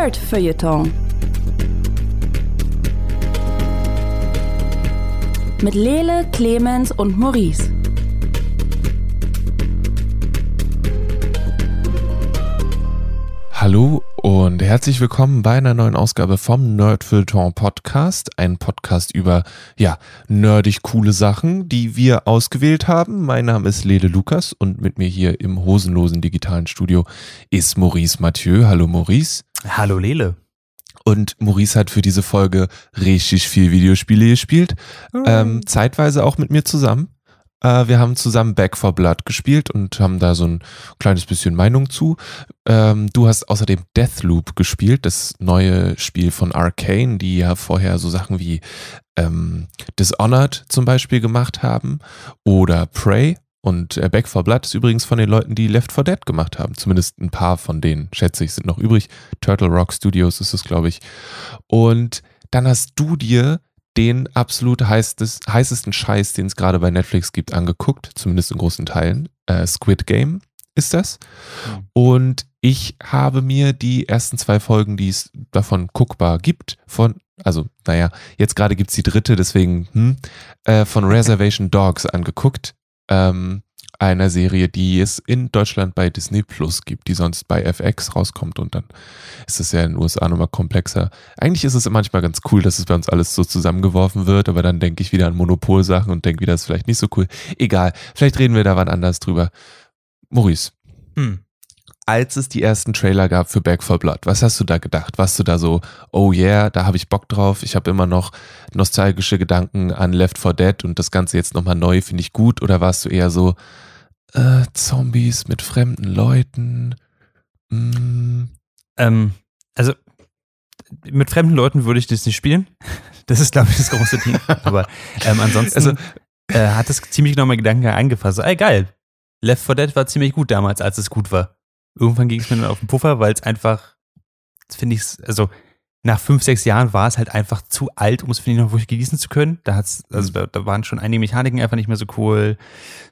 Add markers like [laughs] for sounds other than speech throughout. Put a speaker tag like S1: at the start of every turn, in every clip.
S1: Nerd Feuilleton. Mit Lele, Clemens und Maurice.
S2: Hallo und herzlich willkommen bei einer neuen Ausgabe vom Nerdfilton Podcast. Ein Podcast über, ja, nerdig coole Sachen, die wir ausgewählt haben. Mein Name ist Lele Lukas und mit mir hier im hosenlosen digitalen Studio ist Maurice Mathieu. Hallo Maurice.
S3: Hallo Lele.
S2: Und Maurice hat für diese Folge richtig viel Videospiele gespielt. Ähm, zeitweise auch mit mir zusammen. Äh, wir haben zusammen Back for Blood gespielt und haben da so ein kleines bisschen Meinung zu. Ähm, du hast außerdem Deathloop gespielt, das neue Spiel von Arcane, die ja vorher so Sachen wie ähm, Dishonored zum Beispiel gemacht haben oder Prey. Und äh, Back for Blood ist übrigens von den Leuten, die Left 4 Dead gemacht haben. Zumindest ein paar von denen, schätze ich, sind noch übrig. Turtle Rock Studios ist es, glaube ich. Und dann hast du dir den absolut heißes, heißesten Scheiß, den es gerade bei Netflix gibt, angeguckt, zumindest in großen Teilen. Äh, Squid Game ist das.
S3: Mhm.
S2: Und ich habe mir die ersten zwei Folgen, die es davon guckbar gibt, von, also naja, jetzt gerade gibt es die dritte, deswegen, hm, äh, von Reservation Dogs angeguckt. Ähm, einer Serie, die es in Deutschland bei Disney Plus gibt, die sonst bei FX rauskommt und dann ist es ja in den USA nochmal komplexer. Eigentlich ist es manchmal ganz cool, dass es bei uns alles so zusammengeworfen wird, aber dann denke ich wieder an Monopolsachen und denke wieder, das ist vielleicht nicht so cool. Egal, vielleicht reden wir da wann anders drüber. Maurice,
S3: Hm.
S2: als es die ersten Trailer gab für Back for Blood, was hast du da gedacht? Warst du da so, oh yeah, da habe ich Bock drauf, ich habe immer noch nostalgische Gedanken an Left 4 Dead und das Ganze jetzt nochmal neu finde ich gut oder warst du eher so, äh, Zombies mit fremden Leuten? Mm,
S3: Ähm, also mit fremden Leuten würde ich das nicht spielen. [laughs] Das ist, glaube ich, das große Ding. Aber ähm, ansonsten
S2: Also-
S3: äh, hat es ziemlich genau mein Gedanken eingefasst. Ey, geil. Left 4 Dead war ziemlich gut damals, als es gut war. Irgendwann ging es mir dann auf den Puffer, weil es einfach, finde ich, also nach fünf, sechs Jahren war es halt einfach zu alt, um es, finde ich, noch wirklich genießen zu können. Da hat's, also da, da waren schon einige Mechaniken einfach nicht mehr so cool.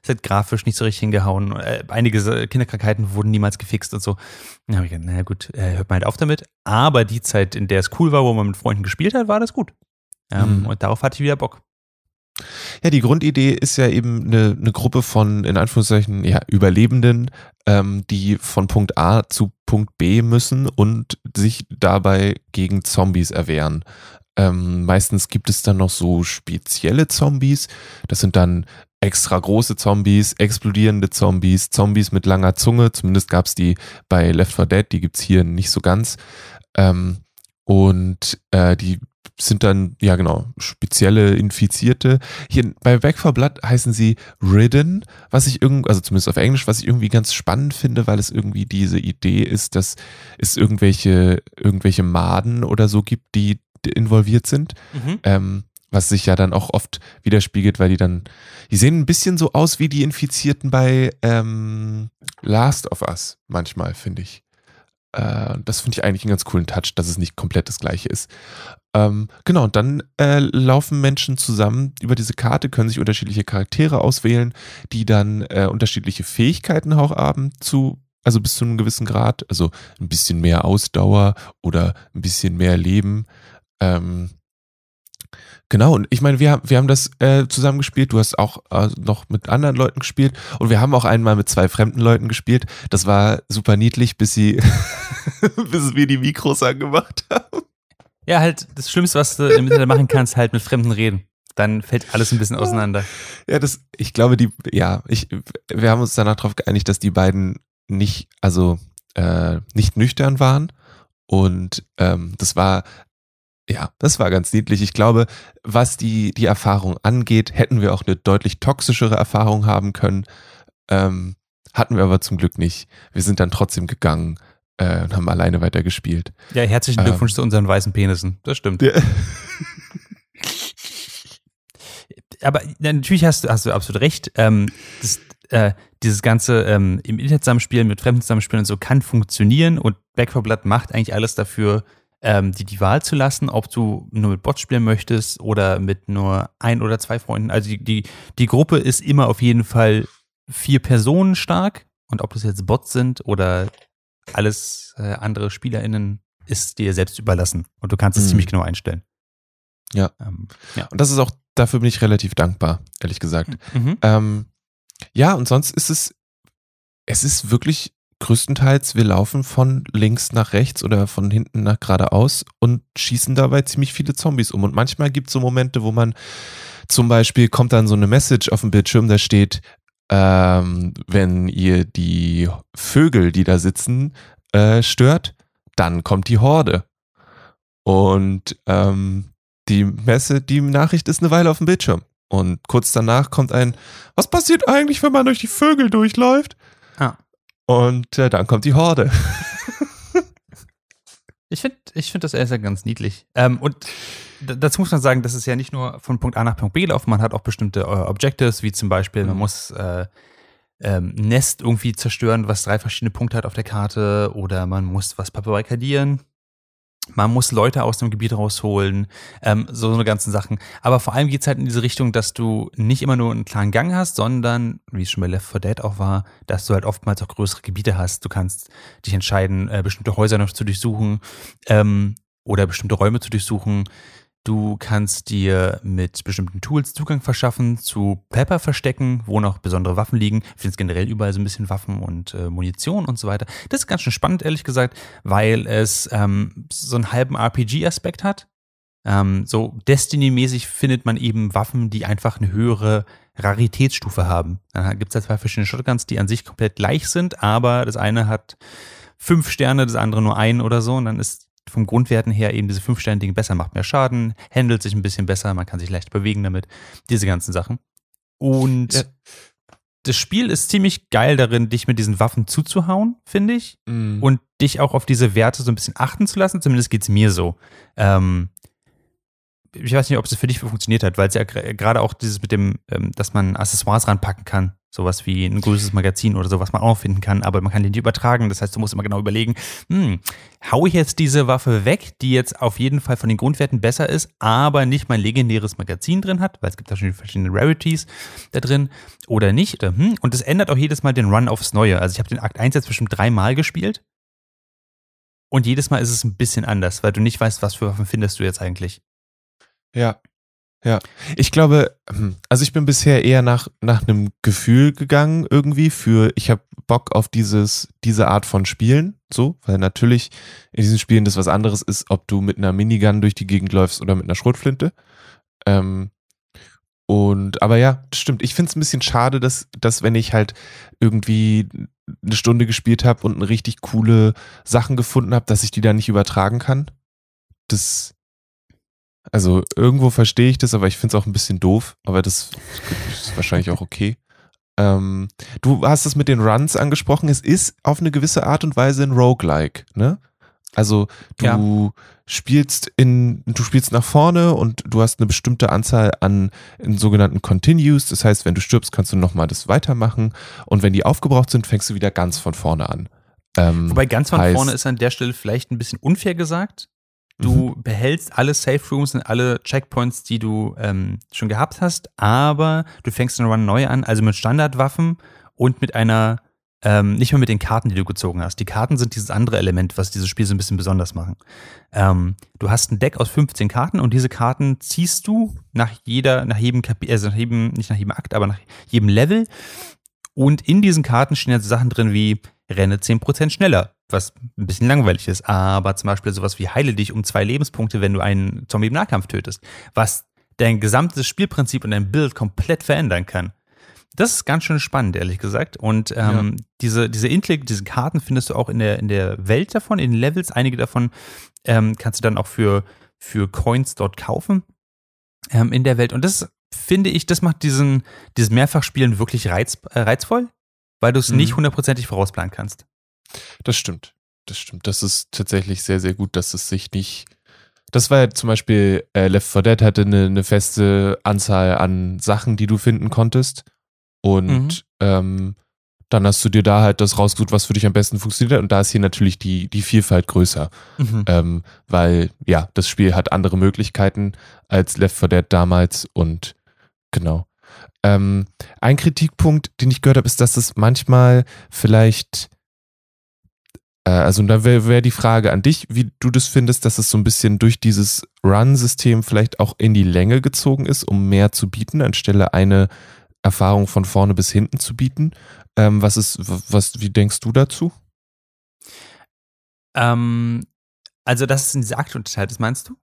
S3: Es hat grafisch nicht so richtig hingehauen. Äh, einige Kinderkrankheiten wurden niemals gefixt und so. Dann habe ich gedacht, naja gut, äh, hört mal halt auf damit. Aber die Zeit, in der es cool war, wo man mit Freunden gespielt hat, war das gut. Ähm,
S2: Mhm.
S3: Und darauf hatte ich wieder Bock.
S2: Ja, die Grundidee ist ja eben eine, eine Gruppe von, in Anführungszeichen, ja, Überlebenden, ähm, die von Punkt A zu Punkt B müssen und sich dabei gegen Zombies erwehren. Ähm, meistens gibt es dann noch so spezielle Zombies. Das sind dann extra große Zombies, explodierende Zombies, Zombies mit langer Zunge. Zumindest gab es die bei Left 4 Dead, die gibt's hier nicht so ganz. Ähm, und äh, die sind dann, ja genau, spezielle Infizierte. Hier bei Back 4 Blood heißen sie Ridden, was ich irgendwie, also zumindest auf Englisch, was ich irgendwie ganz spannend finde, weil es irgendwie diese Idee ist, dass es irgendwelche, irgendwelche Maden oder so gibt, die involviert sind. Ähm, was sich ja dann auch oft widerspiegelt, weil die dann, die sehen ein bisschen so aus wie die Infizierten bei ähm, Last of Us manchmal, finde ich. Äh, das finde ich eigentlich einen ganz coolen Touch, dass es nicht komplett das gleiche ist. Ähm, genau, und dann äh, laufen Menschen zusammen über diese Karte, können sich unterschiedliche Charaktere auswählen, die dann äh, unterschiedliche Fähigkeiten auch haben zu, also bis zu einem gewissen Grad, also ein bisschen mehr Ausdauer oder ein bisschen mehr Leben. Ähm, Genau, und ich meine, wir, haben- wir haben das äh, zusammen gespielt. Du hast auch äh, noch mit anderen Leuten gespielt. Und wir haben auch einmal mit zwei fremden Leuten gespielt. Das war super niedlich, bis sie, [laughs] bis wir die Mikros angemacht haben.
S3: Ja, halt das Schlimmste, was du im Internet machen kannst, halt mit Fremden reden. Dann fällt alles ein bisschen auseinander.
S2: Ja, das, ich glaube, die, ja, ich, wir haben uns danach darauf geeinigt, dass die beiden nicht, also äh, nicht nüchtern waren. Und ähm, das war, ja, das war ganz niedlich. Ich glaube, was die, die Erfahrung angeht, hätten wir auch eine deutlich toxischere Erfahrung haben können. Ähm, hatten wir aber zum Glück nicht. Wir sind dann trotzdem gegangen äh, und haben alleine weitergespielt.
S3: Ja, herzlichen
S2: Ähm.
S3: Glückwunsch zu unseren weißen Penissen. Das stimmt.
S2: Ja. [laughs]
S3: aber ja, natürlich hast du, hast du absolut recht. Ähm, das, äh, dieses ganze ähm, im Internet zusammenspielen, mit Fremden zusammenspielen und so kann funktionieren und Back 4 Blood macht eigentlich alles dafür, ähm, die, die Wahl zu lassen, ob du nur mit Bots spielen möchtest oder mit nur ein oder zwei Freunden. Also die, die, die Gruppe ist immer auf jeden Fall vier Personen stark und ob das jetzt Bots sind oder alles äh, andere SpielerInnen ist dir selbst überlassen und du kannst es
S2: Mhm.
S3: ziemlich genau einstellen.
S2: Ja.
S3: Ähm, ja.
S2: Und das ist auch, dafür bin ich relativ dankbar, ehrlich gesagt.
S3: Mhm.
S2: Ähm, ja, und sonst ist es, es ist wirklich größtenteils, wir laufen von links nach rechts oder von hinten nach geradeaus und schießen dabei ziemlich viele Zombies um. Und manchmal gibt es so Momente, wo man zum Beispiel kommt dann so eine Message auf dem Bildschirm, da steht, ähm, wenn ihr die Vögel, die da sitzen, äh, stört, dann kommt die Horde. Und ähm, die Messe, die Nachricht ist eine Weile auf dem Bildschirm. Und kurz danach kommt ein, was passiert eigentlich, wenn man durch die Vögel durchläuft?
S3: Ah.
S2: Und äh, dann kommt die Horde. [laughs]
S3: Ich finde ich find das gesagt ganz niedlich. Ähm, und dazu muss man sagen, das ist ja nicht nur von Punkt A nach Punkt B laufen, man hat auch bestimmte äh, Objectives, wie zum Beispiel, man
S2: Mhm.
S3: muss äh, ähm, ein Nest irgendwie zerstören, was drei verschiedene Punkte hat auf der Karte, oder man muss was barrikadieren. Man muss Leute aus dem Gebiet rausholen, ähm, so, so eine ganzen Sachen. Aber vor allem geht's halt in diese Richtung, dass du nicht immer nur einen klaren Gang hast, sondern, wie es schon bei Left 4 Dead auch war, dass du halt oftmals auch größere Gebiete hast. Du kannst dich entscheiden, äh, bestimmte Häuser noch zu durchsuchen ähm, oder bestimmte Räume zu durchsuchen. Du kannst dir mit bestimmten Tools Zugang verschaffen zu Pepper-Verstecken, wo noch besondere Waffen liegen. Ich finde es generell überall so ein bisschen Waffen und äh, Munition und so weiter. Das ist ganz schön spannend, ehrlich gesagt, weil es ähm, so einen halben RPG-Aspekt hat. Ähm, so Destiny-mäßig findet man eben Waffen, die einfach eine höhere Raritätsstufe haben. Dann gibt es da zwei verschiedene Shotguns, die an sich komplett gleich sind, aber das eine hat fünf Sterne, das andere nur ein oder so. Und dann ist vom Grundwerten her eben diese fünf Sterne Ding besser, macht mehr Schaden, handelt sich ein bisschen besser, man kann sich leicht bewegen damit. Diese ganzen Sachen. Und
S2: Ja.
S3: das Spiel ist ziemlich geil darin, dich mit diesen Waffen zuzuhauen, finde ich
S2: Und
S3: und dich auch auf diese Werte so ein bisschen achten zu lassen. Zumindest geht's mir so. Ähm, ich weiß nicht, ob es für dich funktioniert hat, weil es ja gerade auch dieses mit dem, ähm, dass man Accessoires ranpacken kann. Sowas wie ein größeres Magazin oder so, was man auch finden kann, aber man kann den nicht übertragen. Das heißt, du musst immer genau überlegen, hm, hau ich jetzt diese Waffe weg, die jetzt auf jeden Fall von den Grundwerten besser ist, aber nicht mein legendäres Magazin drin hat, weil es gibt da schon verschiedene Rarities da drin, oder nicht. Hm, und das ändert auch jedes Mal den Run aufs Neue. Also ich habe den Akt 1 jetzt bestimmt dreimal gespielt. Und jedes Mal ist es ein bisschen anders, weil du nicht weißt, was für Waffen findest du jetzt eigentlich.
S2: Ja. Ja. Ich glaube, hm, also ich bin bisher eher nach, nach einem Gefühl gegangen irgendwie für, ich habe Bock auf dieses, diese Art von Spielen, so, weil natürlich in diesen Spielen das was anderes ist, ob du mit einer Minigun durch die Gegend läufst oder mit einer Schrotflinte. Ähm, und, aber ja, stimmt. Ich finde es ein bisschen schade, dass, dass wenn ich halt irgendwie eine Stunde gespielt habe und richtig coole Sachen gefunden habe, dass ich die dann nicht übertragen kann. Das, also irgendwo verstehe ich das, aber ich finde es auch ein bisschen doof, aber das ist wahrscheinlich auch okay. Ähm, du hast es mit den Runs angesprochen, es ist auf eine gewisse Art und Weise ein Roguelike, ne? Also du spielst in, du spielst nach vorne und du hast eine bestimmte Anzahl an sogenannten Continues. Das heißt, wenn du stirbst, kannst du nochmal das weitermachen. Und wenn die aufgebraucht sind, fängst du wieder ganz von vorne an. Ähm,
S3: Wobei ganz von
S2: heißt-
S3: vorne ist an der Stelle vielleicht ein bisschen unfair gesagt. Du behältst alle Safe Rooms und alle Checkpoints, die du ähm, schon gehabt hast, aber du fängst den Run neu an, also mit Standardwaffen und mit einer, ähm, nicht mehr mit den Karten, die du gezogen hast. Die Karten sind dieses andere Element, was dieses Spiel so ein bisschen besonders machen. Ähm, du hast ein Deck aus 15 Karten und diese Karten ziehst du nach jeder, nach jedem Kapitel, also nach jedem, nicht nach jedem Akt, aber nach jedem Level. Und in diesen Karten stehen jetzt Sachen drin wie renne 10% schneller, was ein bisschen langweilig ist, aber zum Beispiel sowas wie heile dich um zwei Lebenspunkte, wenn du einen Zombie im Nahkampf tötest, was dein gesamtes Spielprinzip und dein Bild komplett verändern kann. Das ist ganz schön spannend, ehrlich gesagt. Und ähm, diese, diese Intellekt, diese Karten findest du auch in der, in der Welt davon, in den Levels. Einige davon ähm, kannst du dann auch für, für Coins dort kaufen ähm, in der Welt. Und das finde ich, das macht diesen, dieses Mehrfachspielen wirklich reiz, äh, reizvoll, weil du es
S2: Mhm.
S3: nicht hundertprozentig vorausplanen kannst.
S2: Das stimmt. Das stimmt. Das ist tatsächlich sehr, sehr gut, dass es sich nicht. Das war ja zum Beispiel, äh, Left 4 Dead hatte eine, eine feste Anzahl an Sachen, die du finden konntest. Und
S3: Mhm.
S2: ähm, dann hast du dir da halt das rausgesucht, was für dich am besten funktioniert. Und da ist hier natürlich die, die Vielfalt größer. Ähm, weil, ja, das Spiel hat andere Möglichkeiten als Left 4 Dead damals und genau. Ähm, ein Kritikpunkt, den ich gehört habe, ist, dass es manchmal vielleicht Äh, also da wäre wär die Frage an dich, wie du das findest, dass es so ein bisschen durch dieses Run-System vielleicht auch in die Länge gezogen ist, um mehr zu bieten, anstelle eine Erfahrung von vorne bis hinten zu bieten. Ähm, was ist, was, wie denkst du dazu?
S3: Ähm, also, dass es in diese Akte unterteilt ist, meinst du?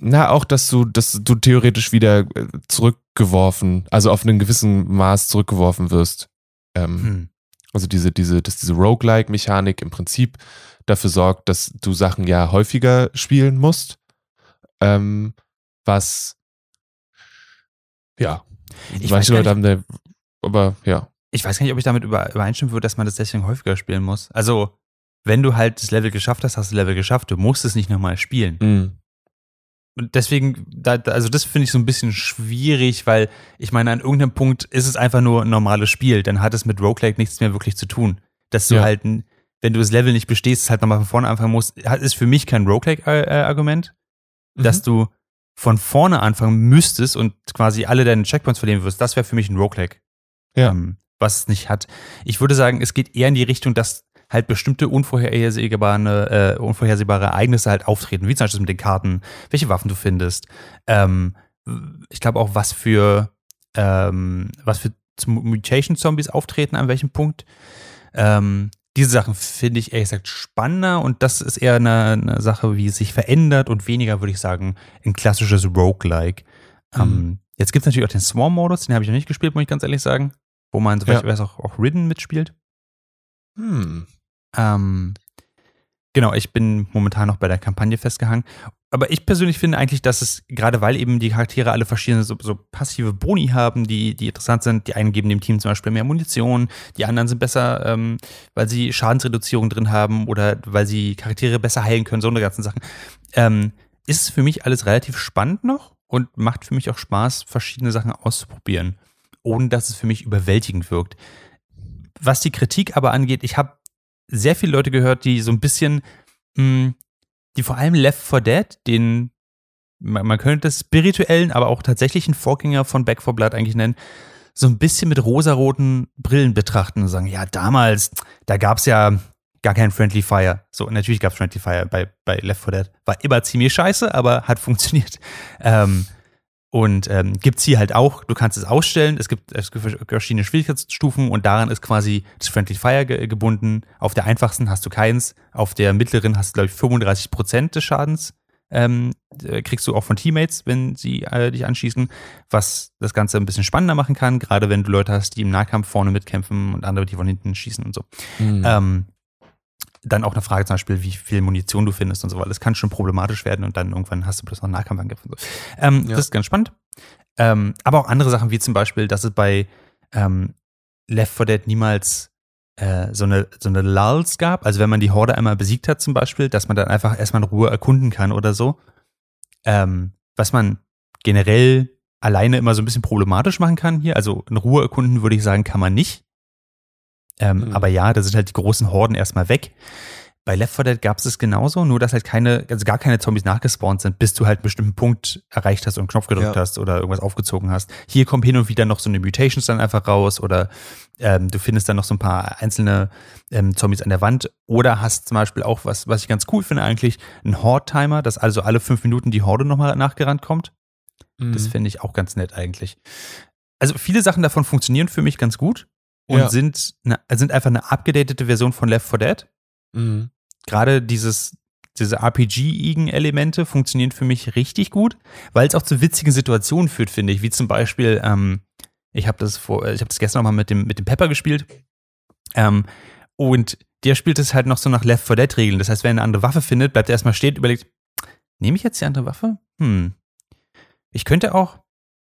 S2: Na, auch, dass du, dass du theoretisch wieder äh, zurückgeworfen, also auf einen gewissen Maß zurückgeworfen wirst. Ähm, hm. Also diese, diese, dass diese Roguelike-Mechanik im Prinzip dafür sorgt, dass du Sachen ja häufiger spielen musst. Ähm, was ja.
S3: Ich Manche Leute haben da, aber ja. Ich weiß gar nicht, ob ich damit übereinstimmen würde, dass man das deswegen häufiger spielen muss. Also, wenn du halt das Level geschafft hast, hast du das Level geschafft. Du musst es nicht nochmal spielen. Mhm. Und deswegen, da, also das finde ich so ein bisschen schwierig, weil ich meine, an irgendeinem Punkt ist es einfach nur ein normales Spiel. Dann hat es mit Roguelike nichts mehr wirklich zu tun. Dass du ja. halt, wenn du das Level nicht bestehst, halt nochmal von vorne anfangen musst, ist für mich kein Roguelike-Argument. Mhm. Dass du von vorne anfangen müsstest und quasi alle deine Checkpoints verlieren wirst, das wäre für mich ein Roguelike. Ja. Ähm, was es nicht hat. Ich würde sagen, es geht eher in die Richtung, dass halt bestimmte unvorhersehbare, äh, unvorhersehbare Ereignisse halt auftreten, wie zum Beispiel mit den Karten, welche Waffen du findest. Ähm, ich glaube auch, was für, ähm, was für Mutation-Zombies auftreten, an welchem Punkt. Ähm, diese Sachen finde ich ehrlich gesagt spannender und das ist eher eine, eine, Sache, wie es sich verändert und weniger, würde ich sagen, ein klassisches Roguelike. Mhm. Ähm, jetzt gibt es natürlich auch den Swarm-Modus, den habe ich noch nicht gespielt, muss ich ganz ehrlich sagen, wo man, soweit ja. ich weiß, auch, auch Ridden mitspielt. Hm. Ähm, genau, ich bin momentan noch bei der Kampagne festgehangen. Aber ich persönlich finde eigentlich, dass es, gerade weil eben die Charaktere alle verschiedene so, so, passive Boni haben, die, die interessant sind, die einen geben dem Team zum Beispiel mehr Munition, die anderen sind besser, ähm, weil sie Schadensreduzierung drin haben oder weil sie Charaktere besser heilen können, so eine ganzen Sachen. Ähm, ist es für mich alles relativ spannend noch und macht für mich auch Spaß, verschiedene Sachen auszuprobieren, ohne dass es für mich überwältigend wirkt. Was die Kritik aber angeht, ich habe sehr viele Leute gehört, die so ein bisschen, mh, hm, die vor allem Left 4 Dead, den, man, man könnte das spirituellen, aber auch tatsächlichen Vorgänger von Back 4 Blood eigentlich nennen, so ein bisschen mit rosaroten Brillen betrachten und sagen, ja, damals, da gab es ja gar kein Friendly Fire. So, natürlich gab es Friendly Fire bei, bei Left 4 Dead. War immer ziemlich scheiße, aber hat [laughs] funktioniert. Ähm, und ähm, gibt hier halt auch, du kannst es ausstellen, es gibt, es gibt verschiedene Schwierigkeitsstufen und daran ist quasi das Friendly Fire ge gebunden. Auf der einfachsten hast du keins, auf der mittleren hast du, glaube ich, 35 Prozent des Schadens. Ähm, äh, kriegst du auch von Teammates, wenn sie äh, dich anschießen, was das Ganze ein bisschen spannender machen kann, gerade wenn du Leute hast, die im Nahkampf vorne mitkämpfen und andere, die von hinten schießen und so. Mhm. Ähm, dann auch eine Frage zum Beispiel, wie viel Munition du findest und so, weil das kann schon problematisch werden und dann irgendwann hast du bloß noch Nahkampfangriff und so. Ähm, ja. Das ist ganz spannend. Ähm, aber auch andere Sachen, wie zum Beispiel, dass es bei ähm, Left 4 Dead niemals äh, so eine, so eine Lulls gab. Also wenn man die Horde einmal besiegt hat zum Beispiel, dass man dann einfach erstmal in Ruhe erkunden kann oder so. Ähm, was man generell alleine immer so ein bisschen problematisch machen kann hier. Also in Ruhe erkunden würde ich sagen, kann man nicht. Ähm, mhm. Aber ja, da sind halt die großen Horden erstmal weg. Bei Left 4 Dead gab es es genauso, nur dass halt keine, also gar keine Zombies nachgespawnt sind, bis du halt einen bestimmten Punkt erreicht hast und einen Knopf gedrückt ja. hast oder irgendwas aufgezogen hast. Hier kommen hin und wieder noch so eine Mutations dann einfach raus oder ähm, du findest dann noch so ein paar einzelne ähm, Zombies an der Wand oder hast zum Beispiel auch was, was ich ganz cool finde eigentlich, einen Horde-Timer, dass also alle fünf Minuten die Horde nochmal nachgerannt kommt. Mhm. Das finde ich auch ganz nett eigentlich. Also viele Sachen davon funktionieren für mich ganz gut und ja. sind, eine, sind einfach eine abgedatete Version von Left 4 Dead. Mhm. Gerade dieses, diese RPG-igen-Elemente funktionieren für mich richtig gut, weil es auch zu witzigen Situationen führt, finde ich. Wie zum Beispiel, ähm, ich habe das vor, ich habe das gestern nochmal mit dem, mit dem Pepper gespielt. Ähm, und der spielt es halt noch so nach Left 4 Dead-Regeln. Das heißt, wenn er eine andere Waffe findet, bleibt er erstmal stehen, überlegt, nehme ich jetzt die andere Waffe? Hm. Ich könnte auch.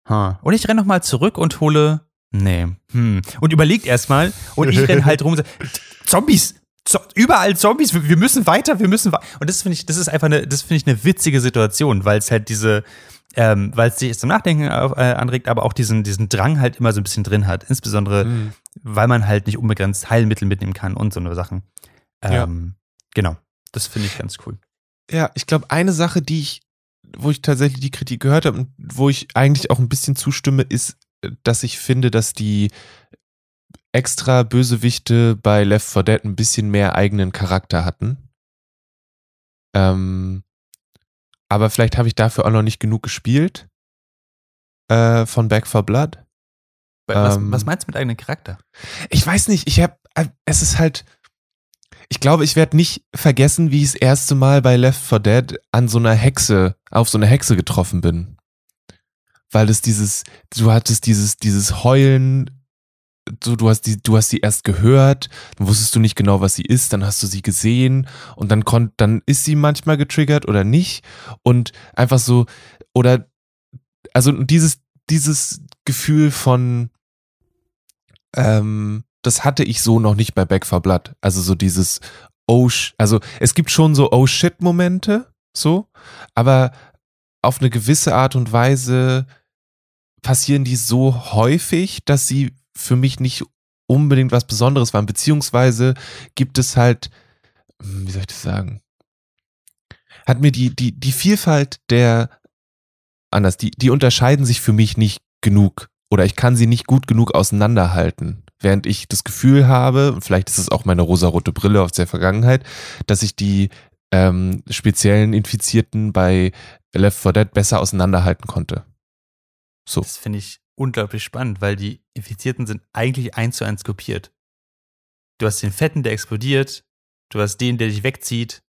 S3: Huh. Und ich renne nochmal zurück und hole Nee. Hm. Und überlegt erstmal und ich renne halt rum und sage, Zombies! Zo überall Zombies, wir müssen weiter, wir müssen weiter. Und das finde ich, das ist einfach eine, das finde ich eine witzige Situation, weil es halt diese, ähm, weil es sich zum Nachdenken auf, äh, anregt, aber auch diesen, diesen Drang halt immer so ein bisschen drin hat. Insbesondere, mhm. weil man halt nicht unbegrenzt Heilmittel mitnehmen kann und so eine Sachen. Ähm, ja. Genau. Das finde ich ganz cool.
S2: Ja, ich glaube, eine Sache, die ich, wo ich tatsächlich die Kritik gehört habe und wo ich eigentlich auch ein bisschen zustimme, ist dass ich finde, dass die extra Bösewichte bei Left 4 Dead ein bisschen mehr eigenen Charakter hatten. Ähm, aber vielleicht habe ich dafür auch noch nicht genug gespielt äh, von Back 4 Blood.
S3: Was,
S2: Ähm,
S3: was meinst du mit eigenem Charakter?
S2: Ich weiß nicht, ich habe, es ist halt, ich glaube, ich werde nicht vergessen, wie ich das erste Mal bei Left 4 Dead an so einer Hexe, auf so einer Hexe getroffen bin. Weil es dieses, du hattest dieses, dieses Heulen, du, du hast die, du hast sie erst gehört, dann wusstest du nicht genau, was sie ist, dann hast du sie gesehen und dann konnt, dann ist sie manchmal getriggert oder nicht und einfach so, oder, also dieses, dieses Gefühl von, ähm, das hatte ich so noch nicht bei Back 4 Blood. Also so dieses Oh, also es gibt schon so Oh shit Momente, so, aber auf eine gewisse Art und Weise passieren die so häufig, dass sie für mich nicht unbedingt was Besonderes waren, beziehungsweise gibt es halt, hm, wie soll ich das sagen, hat mir die, die, die Vielfalt der, anders, die, die unterscheiden sich für mich nicht genug oder ich kann sie nicht gut genug auseinanderhalten. Während ich das Gefühl habe, vielleicht ist es auch meine rosarote Brille aus der Vergangenheit, dass ich die ähm, speziellen Infizierten bei Left 4 Dead besser auseinanderhalten konnte. So.
S3: Das finde ich unglaublich spannend, weil die Infizierten sind eigentlich eins zu eins kopiert. Du hast den Fetten, der explodiert, du hast den, der dich wegzieht,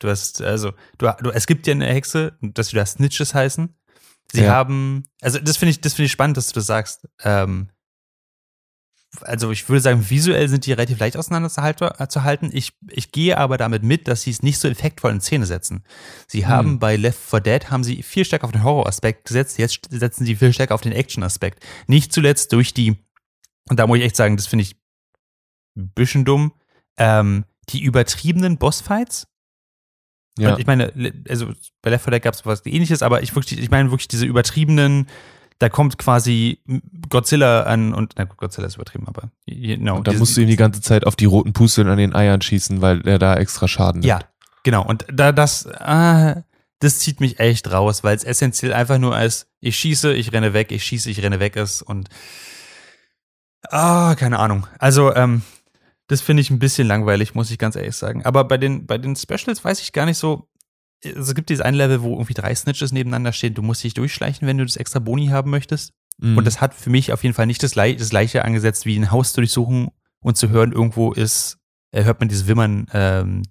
S3: du hast, also, du, du es gibt ja eine Hexe, dass wir da Snitches heißen. Sie
S2: Ja.
S3: haben, also das finde ich, das finde ich spannend, dass du das sagst. Ähm, also ich würde sagen, visuell sind die relativ leicht auseinanderzuhalten. Ich, ich gehe aber damit mit, dass sie es nicht so effektvoll in Szene setzen. Sie haben
S2: Hm.
S3: bei Left 4 Dead haben sie viel stärker auf den Horror-Aspekt gesetzt, jetzt setzen sie viel stärker auf den Action-Aspekt. Nicht zuletzt durch die, und da muss ich echt sagen, das finde ich ein bisschen dumm, ähm, die übertriebenen Bossfights.
S2: Ja.
S3: Und ich meine, also bei Left 4 Dead gab es was ähnliches, aber ich wirklich, ich meine wirklich diese übertriebenen, da kommt quasi Godzilla an und, na gut, Godzilla ist übertrieben, aber genau.
S2: Und da musst du ihm die ganze Zeit auf die roten Pusteln an den Eiern schießen, weil er da extra Schaden
S3: Ja,
S2: nimmt.
S3: genau. Und da das, ah, das zieht mich echt raus, weil es essentiell einfach nur als ich schieße, ich renne weg, ich schieße, ich renne weg ist und ah, keine Ahnung. Also, ähm, das finde ich ein bisschen langweilig, muss ich ganz ehrlich sagen. Aber bei den, bei den Specials weiß ich gar nicht so. Also es gibt dieses ein Level, wo irgendwie drei Snitches nebeneinander stehen. Du musst dich durchschleichen, wenn du das extra Boni haben möchtest.
S2: Mhm.
S3: Und das hat für mich auf jeden Fall nicht das, Gleich- das gleiche angesetzt, wie ein Haus zu durchsuchen und zu hören, irgendwo ist, äh, hört man dieses Wimmern ähm,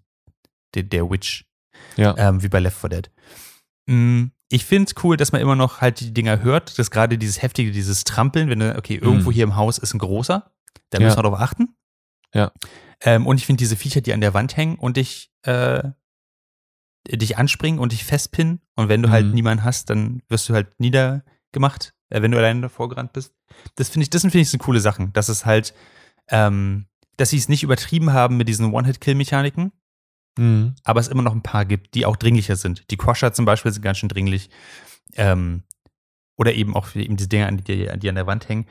S3: der, der Witch,
S2: ja.
S3: ähm, wie bei Left 4 Dead. Mm, Ich finde es cool, dass man immer noch halt die Dinger hört, dass gerade dieses heftige, dieses Trampeln, wenn du, okay, irgendwo
S2: Mhm.
S3: hier im Haus ist ein großer, da
S2: Ja.
S3: müssen wir darauf achten.
S2: Ja.
S3: Ähm, und ich finde diese Viecher, die an der Wand hängen und dich, äh, dich anspringen und dich festpinnen und wenn du halt
S2: Mhm.
S3: niemanden hast, dann wirst du halt niedergemacht, äh, wenn du alleine davor gerannt bist. Das finde ich, das sind finde ich so coole Sachen, dass es halt, ähm, dass sie es nicht übertrieben haben mit diesen One-Hit-Kill-Mechaniken,
S2: Mhm.
S3: aber es immer noch ein paar gibt, die auch dringlicher sind. Die Crusher zum Beispiel sind ganz schön dringlich. Ähm, oder eben auch eben diese Dinger, die, die an der Wand hängen.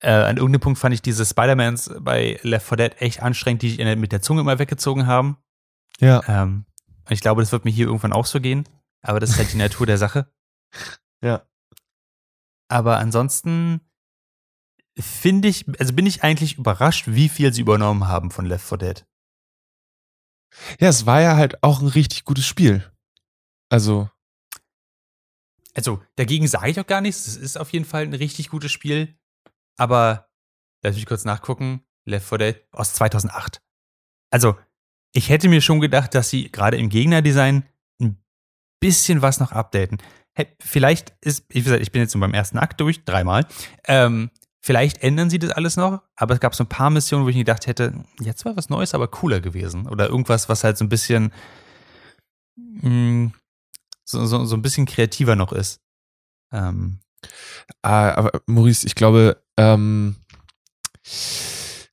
S3: Äh, an irgendeinem Punkt fand ich diese Spider-Mans bei Left 4 Dead echt anstrengend, die sich mit der Zunge immer weggezogen haben.
S2: Ja.
S3: Ähm, und ich glaube, das wird mir hier irgendwann auch so gehen. Aber das ist halt die Natur der Sache. [laughs]
S2: Ja.
S3: Aber ansonsten finde ich, also bin ich eigentlich überrascht, wie viel sie übernommen haben von Left 4 Dead.
S2: Ja, es war ja halt auch ein richtig gutes Spiel. Also,
S3: Also dagegen sage ich auch gar nichts. Es ist auf jeden Fall ein richtig gutes Spiel. Aber lass mich kurz nachgucken. Left 4 Dead aus 2008. Also ich hätte mir schon gedacht, dass sie gerade im Gegnerdesign ein bisschen was noch updaten. Vielleicht ist, wie gesagt, ich bin jetzt beim ersten Akt durch, dreimal. Ähm, vielleicht ändern sie das alles noch, aber es gab so ein paar Missionen, wo ich mir gedacht hätte, jetzt war was Neues, aber cooler gewesen. Oder irgendwas, was halt so ein bisschen mh, so, so, so ein bisschen kreativer noch ist. Ähm,
S2: ah, aber Maurice, ich glaube, ähm,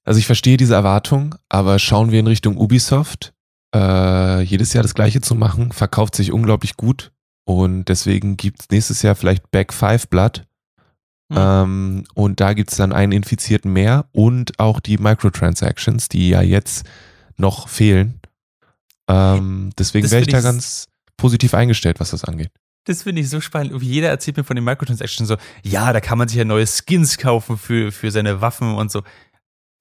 S2: also ich verstehe diese Erwartung, aber schauen wir in Richtung Ubisoft, äh, jedes Jahr das Gleiche zu machen, verkauft sich unglaublich gut und deswegen gibt's nächstes Jahr vielleicht Back 5 Blood
S3: Hm.
S2: ähm, und da gibt's dann einen Infizierten mehr und auch die Microtransactions, die ja jetzt noch fehlen. Ähm, deswegen wäre ich da ganz positiv eingestellt, was das angeht.
S3: Das finde ich so spannend. Jeder erzählt mir von den Microtransactions so, ja, da kann man sich ja neue Skins kaufen für, für seine Waffen und so.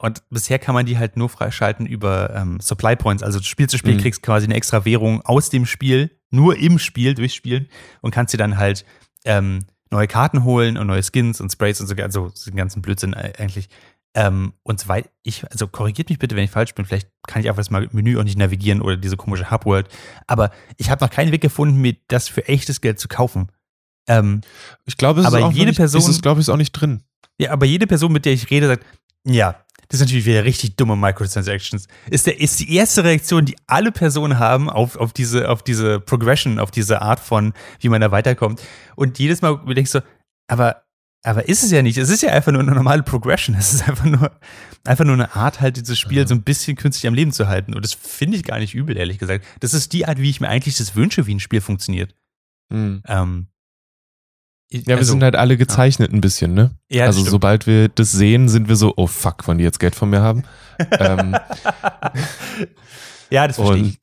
S3: Und bisher kann man die halt nur freischalten über ähm, Supply Points. Also Spiel zu Spiel mhm. kriegst quasi eine extra Währung aus dem Spiel, nur im Spiel durchspielen und kannst dir dann halt ähm, neue Karten holen und neue Skins und Sprays und so, also den ganzen Blödsinn eigentlich. Ähm, und soweit ich, also korrigiert mich bitte, wenn ich falsch bin, vielleicht kann ich einfach das mal Menü auch nicht navigieren oder diese komische Hubworld. Aber ich habe noch keinen Weg gefunden, mir das für echtes Geld zu kaufen.
S2: Ähm, ich glaube, es
S3: aber
S2: ist auch
S3: jede
S2: nicht,
S3: Person,
S2: ist es, glaube ich, ist auch nicht drin.
S3: Ja, aber jede Person, mit der ich rede, sagt, ja, das ist natürlich wieder richtig dumme Microtransactions. Ist, der, ist die erste Reaktion, die alle Personen haben auf, auf, diese, auf diese Progression, auf diese Art von, wie man da weiterkommt. Und jedes Mal denkst du, aber, aber ist es ja nicht. Es ist ja einfach nur eine normale Progression. Es ist einfach nur, einfach nur eine Art, halt dieses Spiel ja. so ein bisschen künstlich am Leben zu halten. Und das finde ich gar nicht übel, ehrlich gesagt. Das ist die Art, wie ich mir eigentlich das wünsche, wie ein Spiel funktioniert.
S2: Mhm. Ähm, ja, wir also, sind halt alle gezeichnet ja. ein bisschen, ne? Ja, also stimmt. sobald wir das sehen, sind wir so, oh fuck, wollen die jetzt Geld von mir haben? [laughs] ähm,
S3: ja, das verstehe und, ich.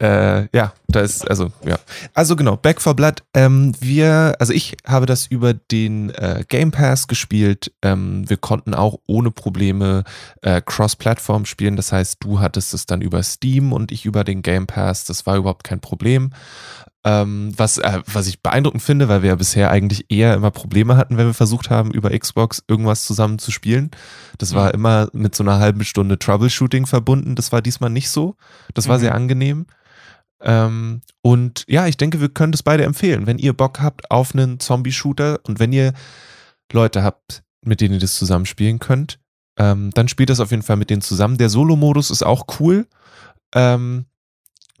S2: Äh, ja, da ist, also, ja. Also genau, Back for Blood. Ähm, wir, also ich habe das über den äh, Game Pass gespielt. Ähm, wir konnten auch ohne Probleme äh, Cross-Plattform spielen. Das heißt, du hattest es dann über Steam und ich über den Game Pass. Das war überhaupt kein Problem. Ähm, was, äh, was ich beeindruckend finde, weil wir ja bisher eigentlich eher immer Probleme hatten, wenn wir versucht haben, über Xbox irgendwas zusammen zu spielen. Das war mhm. immer mit so einer halben Stunde Troubleshooting verbunden. Das war diesmal nicht so. Das war mhm. sehr angenehm. Ähm, und ja, ich denke, wir können das beide empfehlen. Wenn ihr Bock habt auf einen Zombie-Shooter und wenn ihr Leute habt, mit denen ihr das zusammen spielen könnt, ähm, dann spielt das auf jeden Fall mit denen zusammen. Der Solo-Modus ist auch cool. Ähm,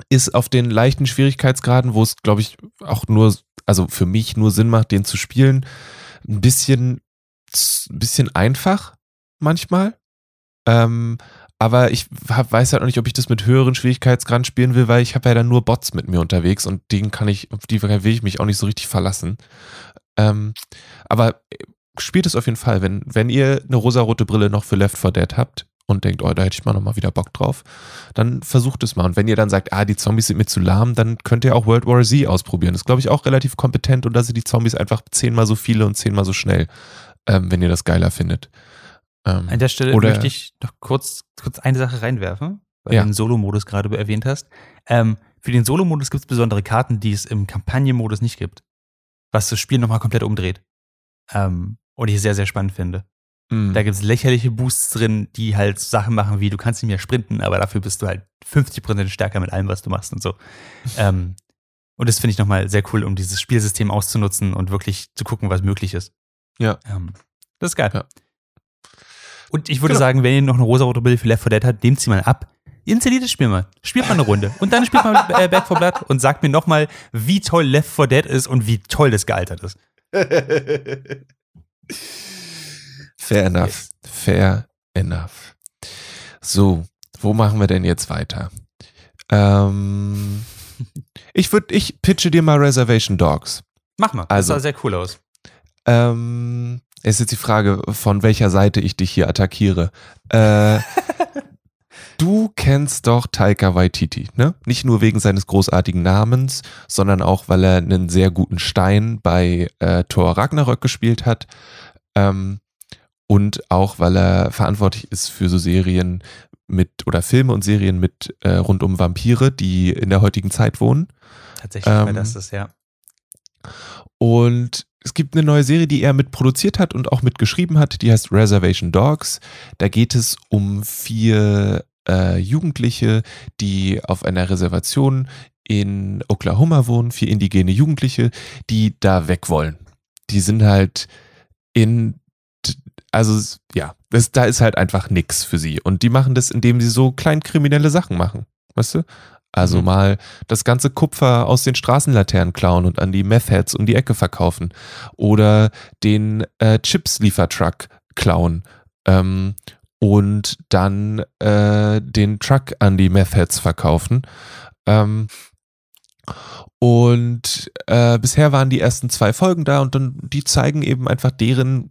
S2: ist auf den leichten Schwierigkeitsgraden, wo es, glaube ich, auch nur, also für mich nur Sinn macht, den zu spielen, ein bisschen, bisschen einfach manchmal. Ähm, aber ich hab, weiß halt noch nicht, ob ich das mit höheren Schwierigkeitsgraden spielen will, weil ich habe ja dann nur Bots mit mir unterwegs und den kann ich, auf die will ich mich auch nicht so richtig verlassen. Ähm, aber äh, spielt es auf jeden Fall, wenn, wenn ihr eine rosarote Brille noch für Left 4 Dead habt, und denkt, oh, da hätte ich mal nochmal wieder Bock drauf, dann versucht es mal. Und wenn ihr dann sagt, ah, die Zombies sind mir zu lahm, dann könnt ihr auch World War Z ausprobieren. Das ist, glaube ich, auch relativ kompetent und da sind die Zombies einfach zehnmal so viele und zehnmal so schnell, ähm, wenn ihr das geiler findet.
S3: Ähm, An der Stelle oder, möchte ich noch kurz, kurz eine Sache reinwerfen, weil ja. du den Solo-Modus gerade erwähnt hast. Ähm, für den Solo-Modus gibt es besondere Karten, die es im Kampagnenmodus nicht gibt. Was das Spiel nochmal komplett umdreht. Ähm, und ich sehr, sehr spannend finde. Mhm. Da gibt es lächerliche Boosts drin, die halt Sachen machen wie, du kannst nicht mehr sprinten, aber dafür bist du halt 50% stärker mit allem, was du machst und so. [laughs] ähm, und das finde ich nochmal sehr cool, um dieses Spielsystem auszunutzen und wirklich zu gucken, was möglich ist.
S2: Ja.
S3: Ähm, das ist geil. Ja. Und ich würde genau. sagen, wenn ihr noch eine rosa-rote Brille für Left 4 Dead habt, nehmt sie mal ab. Installiert das Spiel mal. Spielt mal eine Runde. Und dann spielt mal äh, Back 4 Blood und sagt mir nochmal, wie toll Left 4 Dead ist und wie toll das gealtert ist. [laughs]
S2: Fair enough. Yes. Fair enough. So, wo machen wir denn jetzt weiter? Ähm, [laughs] ich würde, ich pitche dir mal Reservation Dogs.
S3: Mach mal. Also, das sah sehr cool aus.
S2: Ähm, ist jetzt die Frage, von welcher Seite ich dich hier attackiere. Äh, [laughs] du kennst doch Taika Waititi, ne? Nicht nur wegen seines großartigen Namens, sondern auch, weil er einen sehr guten Stein bei äh, Thor Ragnarök gespielt hat. Ähm, und auch, weil er verantwortlich ist für so Serien mit oder Filme und Serien mit äh, rund um Vampire, die in der heutigen Zeit wohnen.
S3: Tatsächlich, ähm, weil das ist ja.
S2: Und es gibt eine neue Serie, die er mitproduziert hat und auch mitgeschrieben hat, die heißt Reservation Dogs. Da geht es um vier äh, Jugendliche, die auf einer Reservation in Oklahoma wohnen, vier indigene Jugendliche, die da weg wollen. Die sind halt in also ja, das, da ist halt einfach nix für sie. Und die machen das, indem sie so kleinkriminelle Sachen machen. Weißt du? Also mhm. mal das ganze Kupfer aus den Straßenlaternen klauen und an die Meth-Heads um die Ecke verkaufen. Oder den äh, Chips-Liefertruck klauen. Ähm, und dann äh, den Truck an die Meth-Heads verkaufen. Ähm, und äh, bisher waren die ersten zwei Folgen da und dann die zeigen eben einfach deren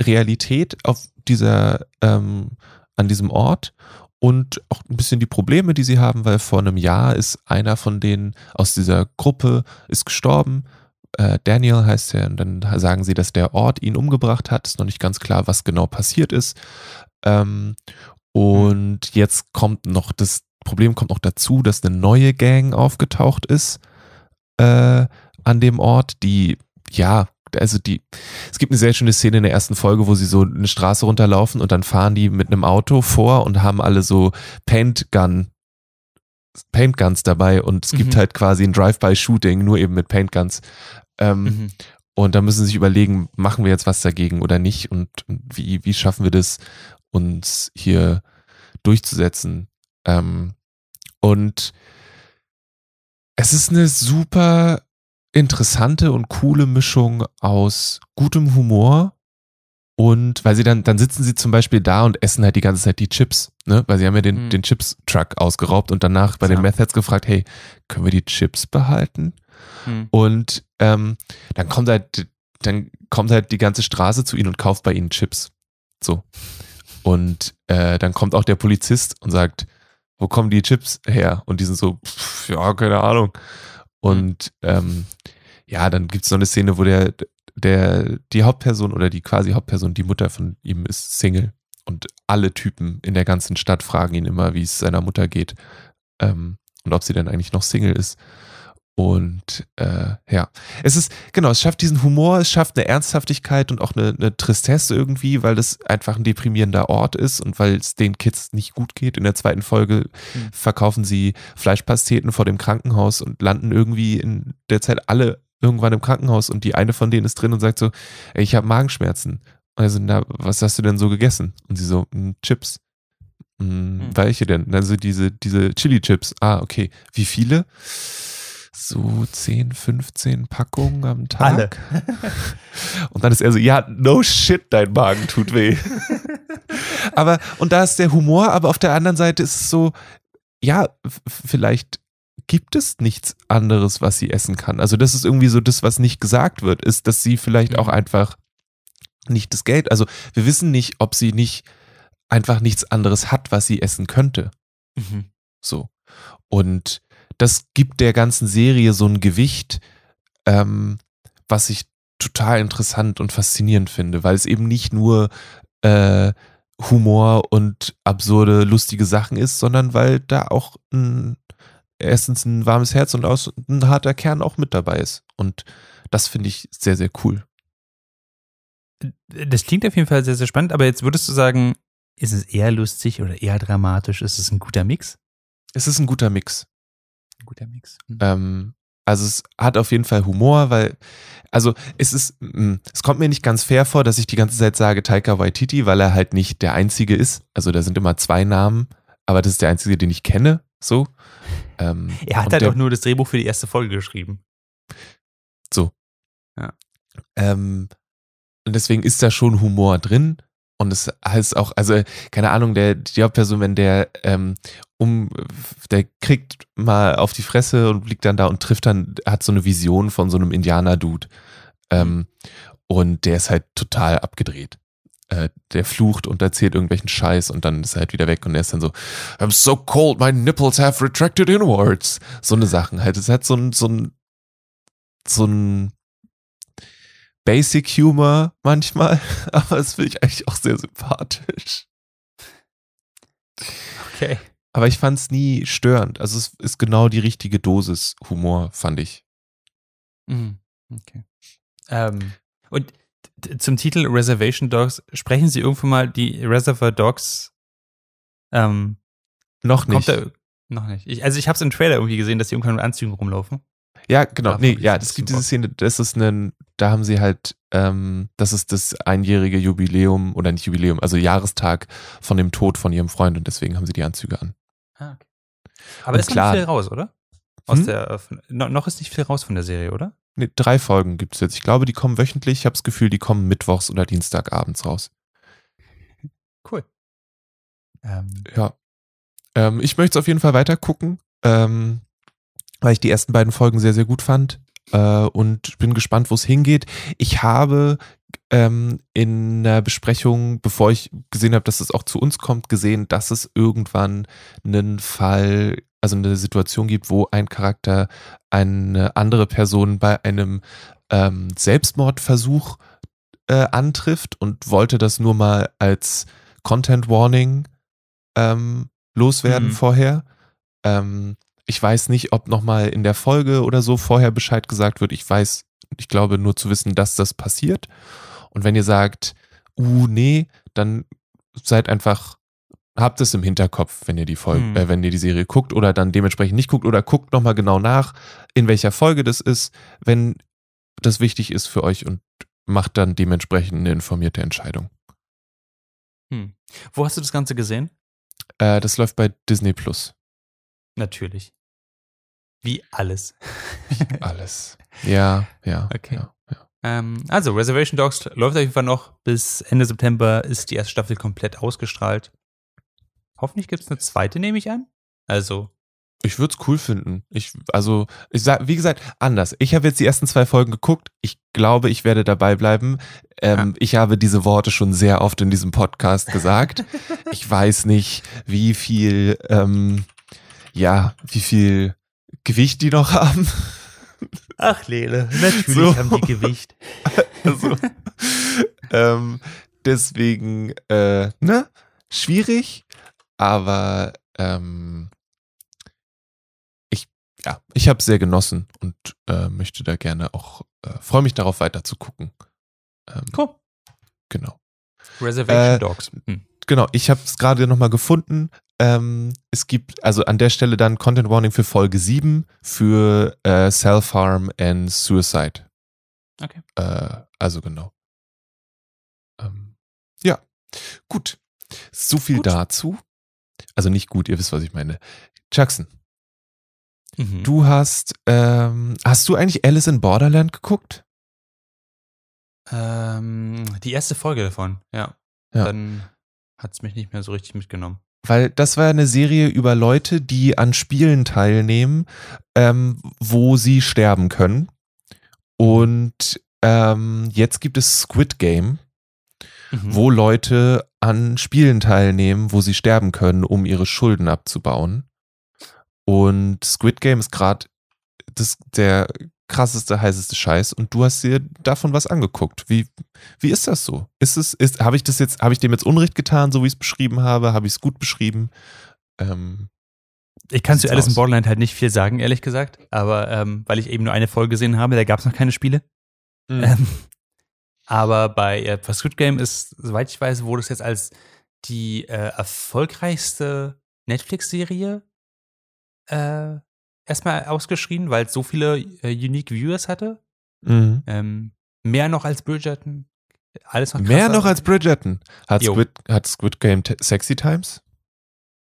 S2: Realität auf dieser, ähm, an diesem Ort und auch ein bisschen die Probleme, die sie haben, weil vor einem Jahr ist einer von denen aus dieser Gruppe ist gestorben, äh, Daniel heißt er, und dann sagen sie, dass der Ort ihn umgebracht hat. Ist noch nicht ganz klar, was genau passiert ist. Ähm, und jetzt kommt noch das Problem kommt noch dazu, dass eine neue Gang aufgetaucht ist äh, an dem Ort, die ja also die, es gibt eine sehr schöne Szene in der ersten Folge, wo sie so eine Straße runterlaufen und dann fahren die mit einem Auto vor und haben alle so Paintgun, Paintguns dabei und es gibt
S3: Mhm.
S2: halt quasi ein Drive-by-Shooting, nur eben mit Paintguns. Ähm,
S3: Mhm.
S2: Und da müssen sie sich überlegen, machen wir jetzt was dagegen oder nicht und wie, wie schaffen wir das, uns hier durchzusetzen. Ähm, und es ist eine super interessante und coole Mischung aus gutem Humor und weil sie dann, dann sitzen sie zum Beispiel da und essen halt die ganze Zeit die Chips, ne? Weil sie haben ja den,
S3: Mhm.
S2: den Chips-Truck ausgeraubt und danach bei den
S3: Ja.
S2: Methods gefragt, hey, können wir die Chips behalten?
S3: Mhm.
S2: Und ähm, dann kommt halt, dann kommt halt die ganze Straße zu ihnen und kauft bei ihnen Chips. So. Und äh, dann kommt auch der Polizist und sagt, wo kommen die Chips her? Und die sind so, pff, ja, keine Ahnung. Und ähm, ja, dann gibt es noch eine Szene, wo der, der, die Hauptperson oder die quasi Hauptperson, die Mutter von ihm ist Single. Und alle Typen in der ganzen Stadt fragen ihn immer, wie es seiner Mutter geht. Ähm, und ob sie denn eigentlich noch Single ist. Und äh, ja, es ist, genau, es schafft diesen Humor, es schafft eine Ernsthaftigkeit und auch eine, eine Tristesse irgendwie, weil das einfach ein deprimierender Ort ist und weil es den Kids nicht gut geht. In der zweiten Folge
S3: Mhm.
S2: verkaufen sie Fleischpasteten vor dem Krankenhaus und landen irgendwie in der Zeit alle irgendwann im Krankenhaus und die eine von denen ist drin und sagt so, ey, ich habe Magenschmerzen. Und er so, na, was hast du denn so gegessen? Und sie so, "Mm, Chips. Mm,
S3: Hm.
S2: Welche denn? Also diese, diese Chili-Chips. Ah, okay. Wie viele? So 10, 15 Packungen am Tag.
S3: Alle. [laughs]
S2: Und dann ist er so, ja, no shit, dein Magen tut weh. [laughs] aber, und da ist der Humor, aber auf der anderen Seite ist es so, ja, vielleicht gibt es nichts anderes, was sie essen kann. Also das ist irgendwie so das, was nicht gesagt wird, ist, dass sie vielleicht
S3: Mhm.
S2: auch einfach nicht das Geld, also wir wissen nicht, ob sie nicht einfach nichts anderes hat, was sie essen könnte.
S3: Mhm.
S2: So. Und das gibt der ganzen Serie so ein Gewicht, ähm, was ich total interessant und faszinierend finde, weil es eben nicht nur äh, Humor und absurde, lustige Sachen ist, sondern weil da auch ein, erstens ein warmes Herz und aus, ein harter Kern auch mit dabei ist. Und das finde ich sehr, sehr cool.
S3: Das klingt auf jeden Fall sehr, sehr spannend, aber jetzt würdest du sagen, ist es eher lustig oder eher dramatisch? Ist es ein guter Mix?
S2: Es ist ein guter Mix.
S3: Guter Mix. Mhm.
S2: Ähm, also es hat auf jeden Fall Humor, weil, also es ist, mh, es kommt mir nicht ganz fair vor, dass ich die ganze Zeit sage Taika Waititi, weil er halt nicht der Einzige ist. Also da sind immer zwei Namen, aber das ist der Einzige, den ich kenne, so. Ähm,
S3: Er hat halt
S2: der-
S3: auch nur das Drehbuch für die erste Folge geschrieben.
S2: Ähm, und deswegen ist da schon Humor drin. Und es heißt auch, also, keine Ahnung, der, die Hauptperson, wenn der ähm, um, der kriegt mal auf die Fresse und liegt dann da und trifft dann, hat so eine Vision von so einem Indianer-Dude. Ähm, und der ist halt total abgedreht. Äh, der flucht und erzählt irgendwelchen Scheiß und dann ist er halt wieder weg und er ist dann so, I'm so cold, my nipples have retracted inwards. So eine Sachen halt. Es hat so ein, so ein, so ein Basic Humor manchmal, [laughs] aber das finde ich eigentlich auch sehr sympathisch.
S3: Okay.
S2: Aber ich fand es nie störend. Also es ist genau die richtige Dosis Humor, fand ich.
S3: Mhm. Okay. Ähm, und zum Titel Reservation Dogs, sprechen Sie irgendwann mal die Reservoir Dogs? Ähm,
S2: Noch nicht.
S3: da noch nicht. Ich, also ich habe es im Trailer irgendwie gesehen, dass die irgendwann mit Anzügen rumlaufen.
S2: Ja, genau. Nee, ja, es gibt diese. Szene, das ist ein, da haben sie halt, ähm, das ist das einjährige Jubiläum oder nicht Jubiläum, also Jahrestag von dem Tod von ihrem Freund und deswegen haben sie die Anzüge an.
S3: Ah, okay. Aber
S2: Und
S3: ist noch
S2: klar-
S3: nicht viel raus, oder? Aus
S2: Hm?
S3: der, äh, no, noch ist nicht viel raus von der Serie, oder?
S2: Nee, drei Folgen gibt es jetzt. Ich glaube, die kommen wöchentlich. Ich habe das Gefühl, die kommen mittwochs oder dienstagabends raus. [laughs]
S3: Cool. Ähm,
S2: Ja. Ähm, ich möchte es auf jeden Fall weiter gucken, ähm, weil ich die ersten beiden Folgen sehr, sehr gut fand. Äh, und bin gespannt, wo es hingeht. Ich habe ähm, in einer Besprechung, bevor ich gesehen habe, dass es auch zu uns kommt, gesehen, dass es irgendwann einen Fall, also eine Situation gibt, wo ein Charakter eine andere Person bei einem ähm, Selbstmordversuch äh, antrifft und wollte das nur mal als Content Warning ähm, loswerden
S3: Mhm.
S2: vorher. Ähm, ich weiß nicht, ob nochmal in der Folge oder so vorher Bescheid gesagt wird. Ich weiß, ich glaube nur zu wissen, dass das passiert. Und wenn ihr sagt, uh, nee, dann seid einfach, habt es im Hinterkopf, wenn ihr die Folge,
S3: Hm.
S2: äh, wenn ihr die Serie guckt oder dann dementsprechend nicht guckt oder guckt nochmal genau nach, in welcher Folge das ist, wenn das wichtig ist für euch und macht dann dementsprechend eine informierte Entscheidung.
S3: Hm. Wo hast du das Ganze gesehen?
S2: Äh, das läuft bei Disney Plus.
S3: Natürlich. Wie alles.
S2: Alles. [laughs] Ja, ja.
S3: Okay.
S2: Ja, ja.
S3: Ähm, also, Reservation Dogs läuft auf jeden Fall noch. Bis Ende September ist die erste Staffel komplett ausgestrahlt. Hoffentlich gibt es eine zweite, nehme ich an. Also,
S2: Ich würde es cool finden. Ich, also, ich sag, wie gesagt, anders. Ich habe jetzt die ersten zwei Folgen geguckt. Ich glaube, ich werde dabei bleiben. Ähm, Ich habe diese Worte schon sehr oft in diesem Podcast gesagt. [laughs] ich weiß nicht, wie viel, ähm, ja, wie viel Gewicht die noch haben.
S3: ach Lele, natürlich
S2: So.
S3: haben die Gewicht. [laughs]
S2: Also, ähm, deswegen, äh, ne? Schwierig, aber ähm, ich, ja, ich habe sehr genossen und äh, möchte da gerne auch, äh, freue mich darauf weiter zu gucken. Ähm,
S3: Cool.
S2: Genau.
S3: Reservation
S2: Äh,
S3: Dogs. Hm.
S2: Genau, ich habe es gerade nochmal gefunden. Ähm, es gibt also an der Stelle dann Content Warning für Folge 7 für äh, Self-Harm and Suicide.
S3: Okay.
S2: Äh, also genau. Ähm, ja, gut. So viel
S3: Gut.
S2: dazu. Also nicht gut, ihr wisst, was ich meine. Jackson,
S3: Mhm.
S2: du hast, ähm, hast du eigentlich Alice in Borderland geguckt?
S3: Ähm, die erste Folge davon, ja.
S2: Ja.
S3: Dann hat es mich nicht mehr so richtig mitgenommen.
S2: Weil das war eine Serie über Leute, die an Spielen teilnehmen, ähm, wo sie sterben können. Und ähm, jetzt gibt es Squid Game,
S3: Mhm.
S2: wo Leute an Spielen teilnehmen, wo sie sterben können, um ihre Schulden abzubauen. Und Squid Game ist gerade der krasseste, heißeste Scheiß. Und du hast dir davon was angeguckt. Wie, wie ist das so? Ist es, ist, habe ich das jetzt, habe ich dem jetzt Unrecht getan, so wie ich es beschrieben habe? Habe ich es gut beschrieben? Ähm,
S3: Ich kann zu Alice in? Borderland halt nicht viel sagen, ehrlich gesagt. Aber ähm, weil ich eben nur eine Folge gesehen habe, da gab es noch keine Spiele.
S2: Mhm.
S3: Ähm, aber bei, äh, Squid Game ist, soweit ich weiß, wurde es jetzt als die äh, erfolgreichste Netflix-Serie äh, erstmal ausgeschrieben, weil es so viele äh, Unique Viewers hatte.
S2: Mhm.
S3: Ähm, mehr noch als Bridgerton. Alles noch
S2: Mehr noch als Bridgerton. Hat. Squid, hat Squid Game Sexy Times?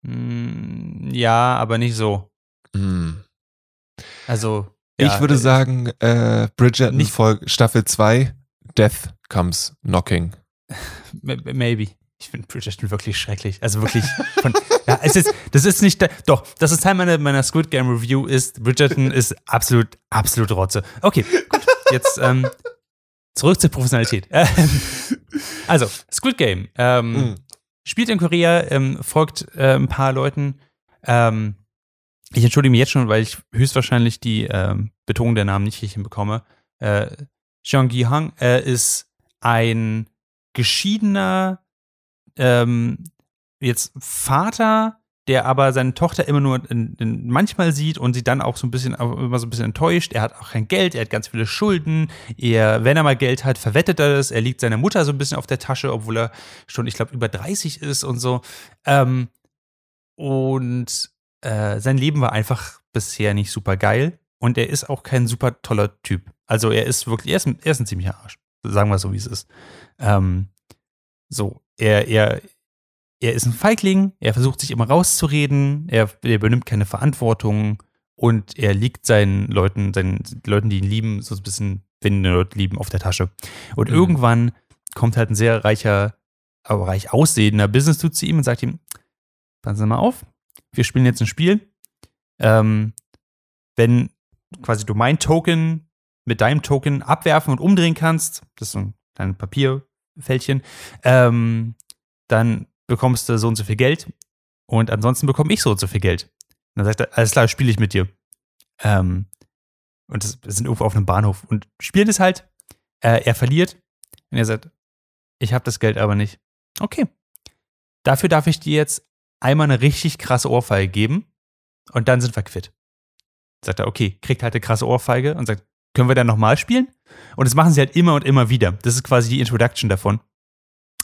S3: Mm, ja, aber nicht so.
S2: Mhm.
S3: Also. Ja,
S2: ich würde
S3: äh,
S2: sagen, äh, Bridgerton Staffel 2, Death Comes Knocking. [laughs]
S3: Maybe. Ich finde Bridgerton wirklich schrecklich. Also wirklich von, ja, es ist, das ist nicht, da- doch, das ist Teil meiner, meiner Squid Game Review ist, Bridgerton ist absolut, absolut Rotze. Okay, gut. Jetzt, ähm, zurück zur Professionalität. Ähm, also, Squid Game, ähm,
S2: Mhm.
S3: spielt in Korea, ähm, folgt äh, ein paar Leuten. Ähm, ich entschuldige mich jetzt schon, weil ich höchstwahrscheinlich die ähm, Betonung der Namen nicht richtig hinbekomme. Äh, Jeong Gi-hang äh, ist ein geschiedener ähm, jetzt Vater, der aber seine Tochter immer nur in, in, manchmal sieht und sie dann auch so ein bisschen immer so ein bisschen enttäuscht. Er hat auch kein Geld, er hat ganz viele Schulden. Er, wenn er mal Geld hat, verwettet er das. Er liegt seiner Mutter so ein bisschen auf der Tasche, obwohl er schon, ich glaube, über 30 ist und so. Ähm, und äh, sein Leben war einfach bisher nicht super geil. Und er ist auch kein super toller Typ. Also er ist wirklich, er ist, ein- er ist ein ziemlicher Arsch. Sagen wir so, wie es ist. Ähm, so, er, er, er ist ein Feigling, er versucht sich immer rauszureden, er, er übernimmt keine Verantwortung und er liegt seinen Leuten, seinen Leuten, die ihn lieben, so ein bisschen, wenn die Leute lieben, auf der Tasche. Und
S2: Mhm.
S3: irgendwann kommt halt ein sehr reicher, aber reich aussehender Business-Dude zu ihm und sagt ihm, passen Sie mal auf, wir spielen jetzt ein Spiel. Ähm, wenn quasi du mein Token mit deinem Token abwerfen und umdrehen kannst, das ist so ein kleines Papierfältchen, ähm, dann bekommst du so und so viel Geld und ansonsten bekomme ich so und so viel Geld. Und dann sagt er, alles klar, spiele ich mit dir. Ähm, Und das sind irgendwo auf einem Bahnhof und spielen es halt. Äh, er verliert und er sagt, ich habe das Geld aber nicht. Okay. Dafür darf ich dir jetzt einmal eine richtig krasse Ohrfeige geben und dann sind wir quitt. Sagt er, okay, kriegt halt eine krasse Ohrfeige und sagt, können wir dann nochmal spielen? Und das machen sie halt immer und immer wieder. Das ist quasi die Introduction davon.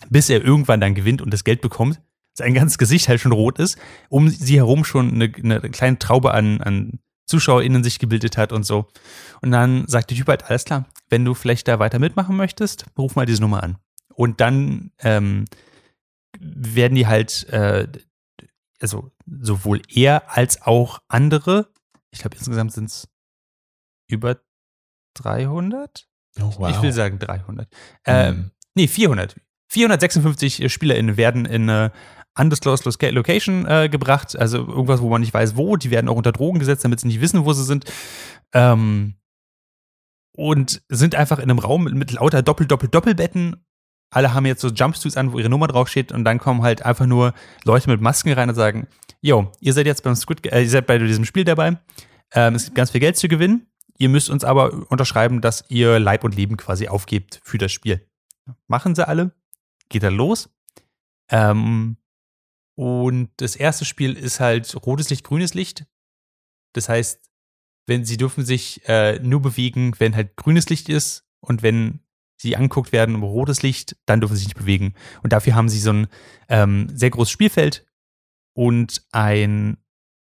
S3: Bis er irgendwann dann gewinnt und das Geld bekommt, sein ganzes Gesicht halt schon rot ist, um sie herum schon eine, eine kleine Traube an, an ZuschauerInnen sich gebildet hat und so. Und dann sagt der Typ halt, alles klar, wenn du vielleicht da weiter mitmachen möchtest, ruf mal diese Nummer an. Und dann ähm, werden die halt, äh, also sowohl er als auch andere, ich glaube insgesamt sind es über 300?
S2: Oh, wow.
S3: Ich will sagen 300. Ähm,
S2: Mhm.
S3: Nee, 400. 456 SpielerInnen werden in eine undisclosed Loca- Location äh, gebracht, also irgendwas, wo man nicht weiß, wo. Die werden auch unter Drogen gesetzt, damit sie nicht wissen, wo sie sind. Ähm, und sind einfach in einem Raum mit, mit lauter Doppel, Doppel, Doppelbetten. Alle haben jetzt so Jumpsuits an, wo ihre Nummer draufsteht und dann kommen halt einfach nur Leute mit Masken rein und sagen, yo, ihr seid jetzt beim Squid, äh, ihr seid bei diesem Spiel dabei. Ähm, es gibt ganz viel Geld zu gewinnen. Ihr müsst uns aber unterschreiben, dass ihr Leib und Leben quasi aufgebt für das Spiel. Machen sie alle. Geht dann los. Ähm, und das erste Spiel ist halt rotes Licht, grünes Licht. Das heißt, wenn sie dürfen sich äh, nur bewegen, wenn halt grünes Licht ist und wenn sie angeguckt werden um rotes Licht, dann dürfen sie sich nicht bewegen. Und dafür haben sie so ein ähm, sehr großes Spielfeld und ein-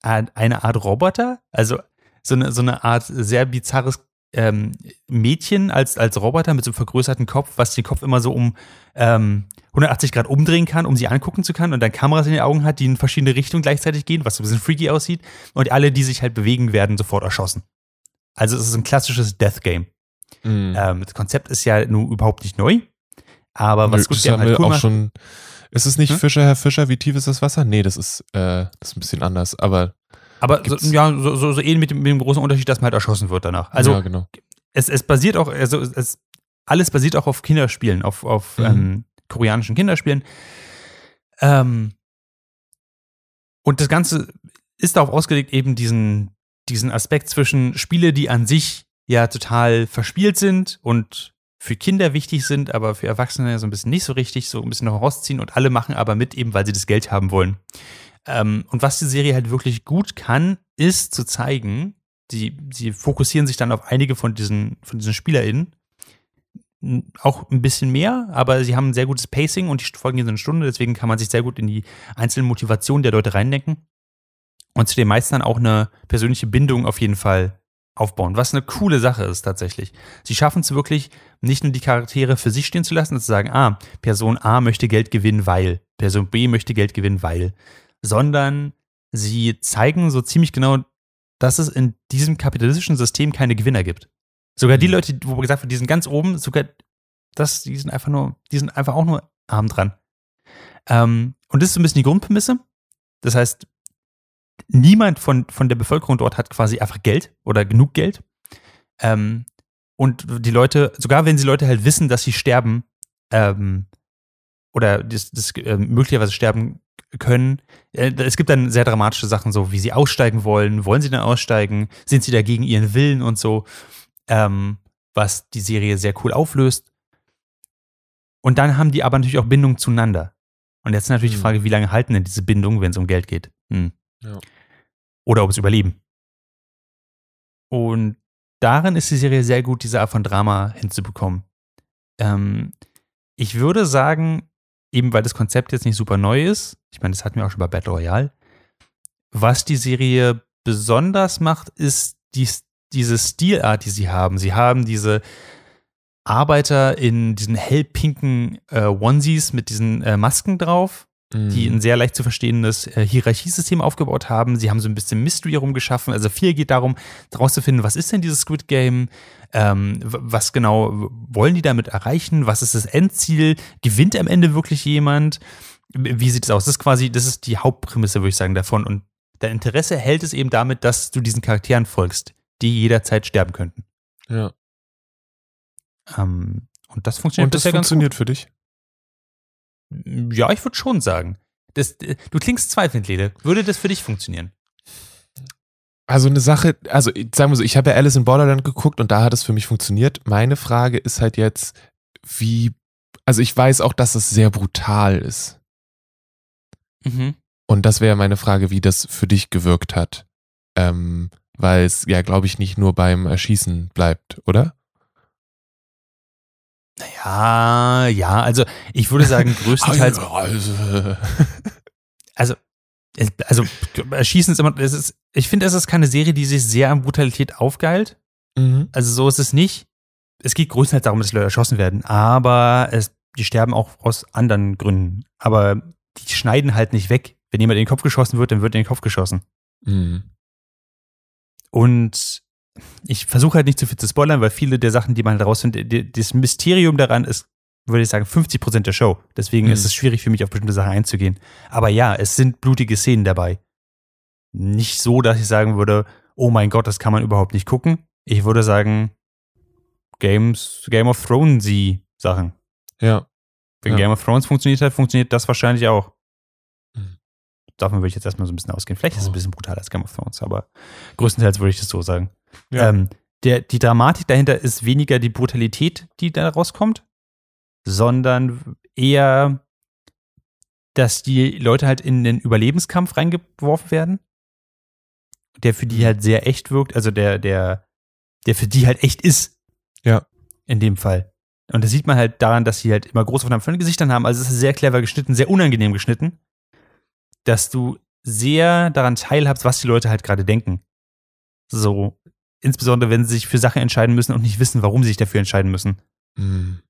S3: eine Art Roboter, also so eine, so eine Art sehr bizarres ähm, Mädchen als, als Roboter mit so einem vergrößerten Kopf, was den Kopf immer so um ähm, 180 Grad umdrehen kann, um sie angucken zu können und dann Kameras in den Augen hat, die in verschiedene Richtungen gleichzeitig gehen, was so ein bisschen freaky aussieht. Und alle, die sich halt bewegen, werden sofort erschossen. Also es ist ein klassisches Death Game.
S2: Mhm.
S3: Ähm, das Konzept ist ja nun überhaupt nicht neu, aber was
S2: Nö,
S3: gut
S2: das haben
S3: halt cool
S2: auch
S3: macht,
S2: schon. Ist es nicht
S3: Hm?
S2: Fischer, Herr Fischer, wie tief ist das Wasser? Nee, das ist, äh, das ist ein bisschen anders, aber
S3: aber so, ja, so, so, so ähnlich mit dem, mit dem großen Unterschied, dass man halt erschossen wird danach. Also
S2: ja, genau.
S3: es, es basiert auch, also es, alles basiert auch auf Kinderspielen, auf, auf
S2: Mhm.
S3: ähm, koreanischen Kinderspielen. Ähm, und das Ganze ist darauf ausgelegt, eben diesen, diesen Aspekt zwischen Spiele, die an sich ja total verspielt sind und für Kinder wichtig sind, aber für Erwachsene so ein bisschen nicht so richtig, so ein bisschen noch rausziehen und alle machen aber mit, eben weil sie das Geld haben wollen. Ähm, und was die Serie halt wirklich gut kann, ist zu zeigen, die, sie fokussieren sich dann auf einige von diesen, von diesen SpielerInnen. Auch ein bisschen mehr, aber sie haben ein sehr gutes Pacing und die Folgen gehen so eine Stunde, deswegen kann man sich sehr gut in die einzelnen Motivationen der Leute reindenken. Und zu den meisten dann auch eine persönliche Bindung auf jeden Fall aufbauen, was eine coole Sache ist tatsächlich. Sie schaffen es wirklich, nicht nur die Charaktere für sich stehen zu lassen und zu sagen, ah, Person A möchte Geld gewinnen, weil, Person B möchte Geld gewinnen, weil, sondern sie zeigen so ziemlich genau, dass es in diesem kapitalistischen System keine Gewinner gibt. Sogar die
S2: Mhm.
S3: Leute, wo gesagt wird, die sind ganz oben, sogar das, die sind einfach nur, die sind einfach auch nur arm dran. Ähm, und das ist so ein bisschen die Grundprämisse. Das heißt, niemand von, von der Bevölkerung dort hat quasi einfach Geld oder genug Geld. Ähm, und die Leute, sogar wenn sie Leute halt wissen, dass sie sterben, ähm, oder das, das äh, möglicherweise sterben können, äh, es gibt dann sehr dramatische Sachen, so wie sie aussteigen wollen, wollen sie dann aussteigen, sind sie dagegen ihren Willen und so, ähm, was die Serie sehr cool auflöst. Und dann haben die aber natürlich auch Bindung zueinander. Und jetzt ist natürlich die
S2: Hm.
S3: Frage, wie lange halten denn diese Bindungen, wenn es um Geld geht? Hm.
S2: Ja.
S3: Oder ob es überleben. Und darin ist die Serie sehr gut, diese Art von Drama hinzubekommen. Ähm, ich würde sagen, eben weil das Konzept jetzt nicht super neu ist, ich meine, das hatten wir auch schon bei Battle Royale, was die Serie besonders macht, ist die, diese Stilart, die sie haben. Sie haben diese Arbeiter in diesen hellpinken äh, Onesies mit diesen äh, Masken drauf, die
S2: Mhm.
S3: ein sehr leicht zu verstehendes äh, Hierarchiesystem aufgebaut haben. Sie haben so ein bisschen Mystery herumgeschaffen. Also viel geht darum, herauszufinden, was ist denn dieses Squid Game? Ähm, was genau wollen die damit erreichen? Was ist das Endziel? Gewinnt am Ende wirklich jemand? Wie sieht es aus? Das ist quasi, das ist die Hauptprämisse, würde ich sagen, davon. Und dein Interesse hält es eben damit, dass du diesen Charakteren folgst, die jederzeit sterben könnten.
S2: ja.
S3: Ähm, und das funktioniert
S2: Und das funktioniert für dich?
S3: Ja, ich würde schon sagen. Das, äh, du klingst zweifelnd, Lede. Würde das für dich funktionieren?
S2: Also eine Sache, also sagen wir so, ich habe ja Alice in Borderland geguckt und da hat es für mich funktioniert. Meine Frage ist halt jetzt, wie, also ich weiß auch, dass es sehr brutal ist.
S3: Mhm.
S2: Und das wäre meine Frage, wie das für dich gewirkt hat. Ähm, weil es ja, glaube ich, nicht nur beim Erschießen bleibt, oder?
S3: Ja, ja, also ich würde sagen, [laughs] größtenteils. [laughs]
S2: Also,
S3: also, also Erschießen ist immer, es ist, ich finde, es ist keine Serie, die sich sehr an Brutalität aufgeilt.
S2: mhm.
S3: Also so ist es nicht. Es geht größtenteils darum, dass Leute erschossen werden, aber es, die sterben auch aus anderen Gründen. Aber die schneiden halt nicht weg. Wenn jemand in den Kopf geschossen wird, dann wird in den Kopf geschossen.
S2: Mhm.
S3: Und ich versuche halt nicht zu viel zu spoilern, weil viele der Sachen, die man herausfindet, die- das Mysterium daran ist, würde ich sagen, 50 Prozent der Show. Deswegen
S2: Mhm.
S3: ist es schwierig für mich, auf bestimmte Sachen einzugehen. Aber ja, es sind blutige Szenen dabei. Nicht so, dass ich sagen würde, oh mein Gott, das kann man überhaupt nicht gucken. Ich würde sagen, Games, Game of Thrones sie Sachen.
S2: Ja.
S3: Wenn
S2: Ja.
S3: Game of Thrones funktioniert hat, funktioniert das wahrscheinlich auch.
S2: Mhm.
S3: Davon würde ich jetzt erstmal so ein bisschen ausgehen. Vielleicht ist es
S2: Oh.
S3: ein bisschen brutaler als Game of Thrones, aber größtenteils würde ich das so sagen.
S2: Ja.
S3: Ähm, der, die Dramatik dahinter ist weniger die Brutalität, die da rauskommt, sondern eher, dass die Leute halt in den Überlebenskampf reingeworfen werden, der für die halt sehr echt wirkt, also der, der, der für die halt echt ist.
S2: Ja.
S3: In dem Fall. Und das sieht man halt daran, dass sie halt immer Großaufnahmen von den Gesichtern haben. Also es ist sehr clever geschnitten, sehr unangenehm geschnitten, dass du sehr daran teilhabst, was die Leute halt gerade denken. So, insbesondere wenn sie sich für Sachen entscheiden müssen und nicht wissen, warum sie sich dafür entscheiden müssen.
S2: Mhm.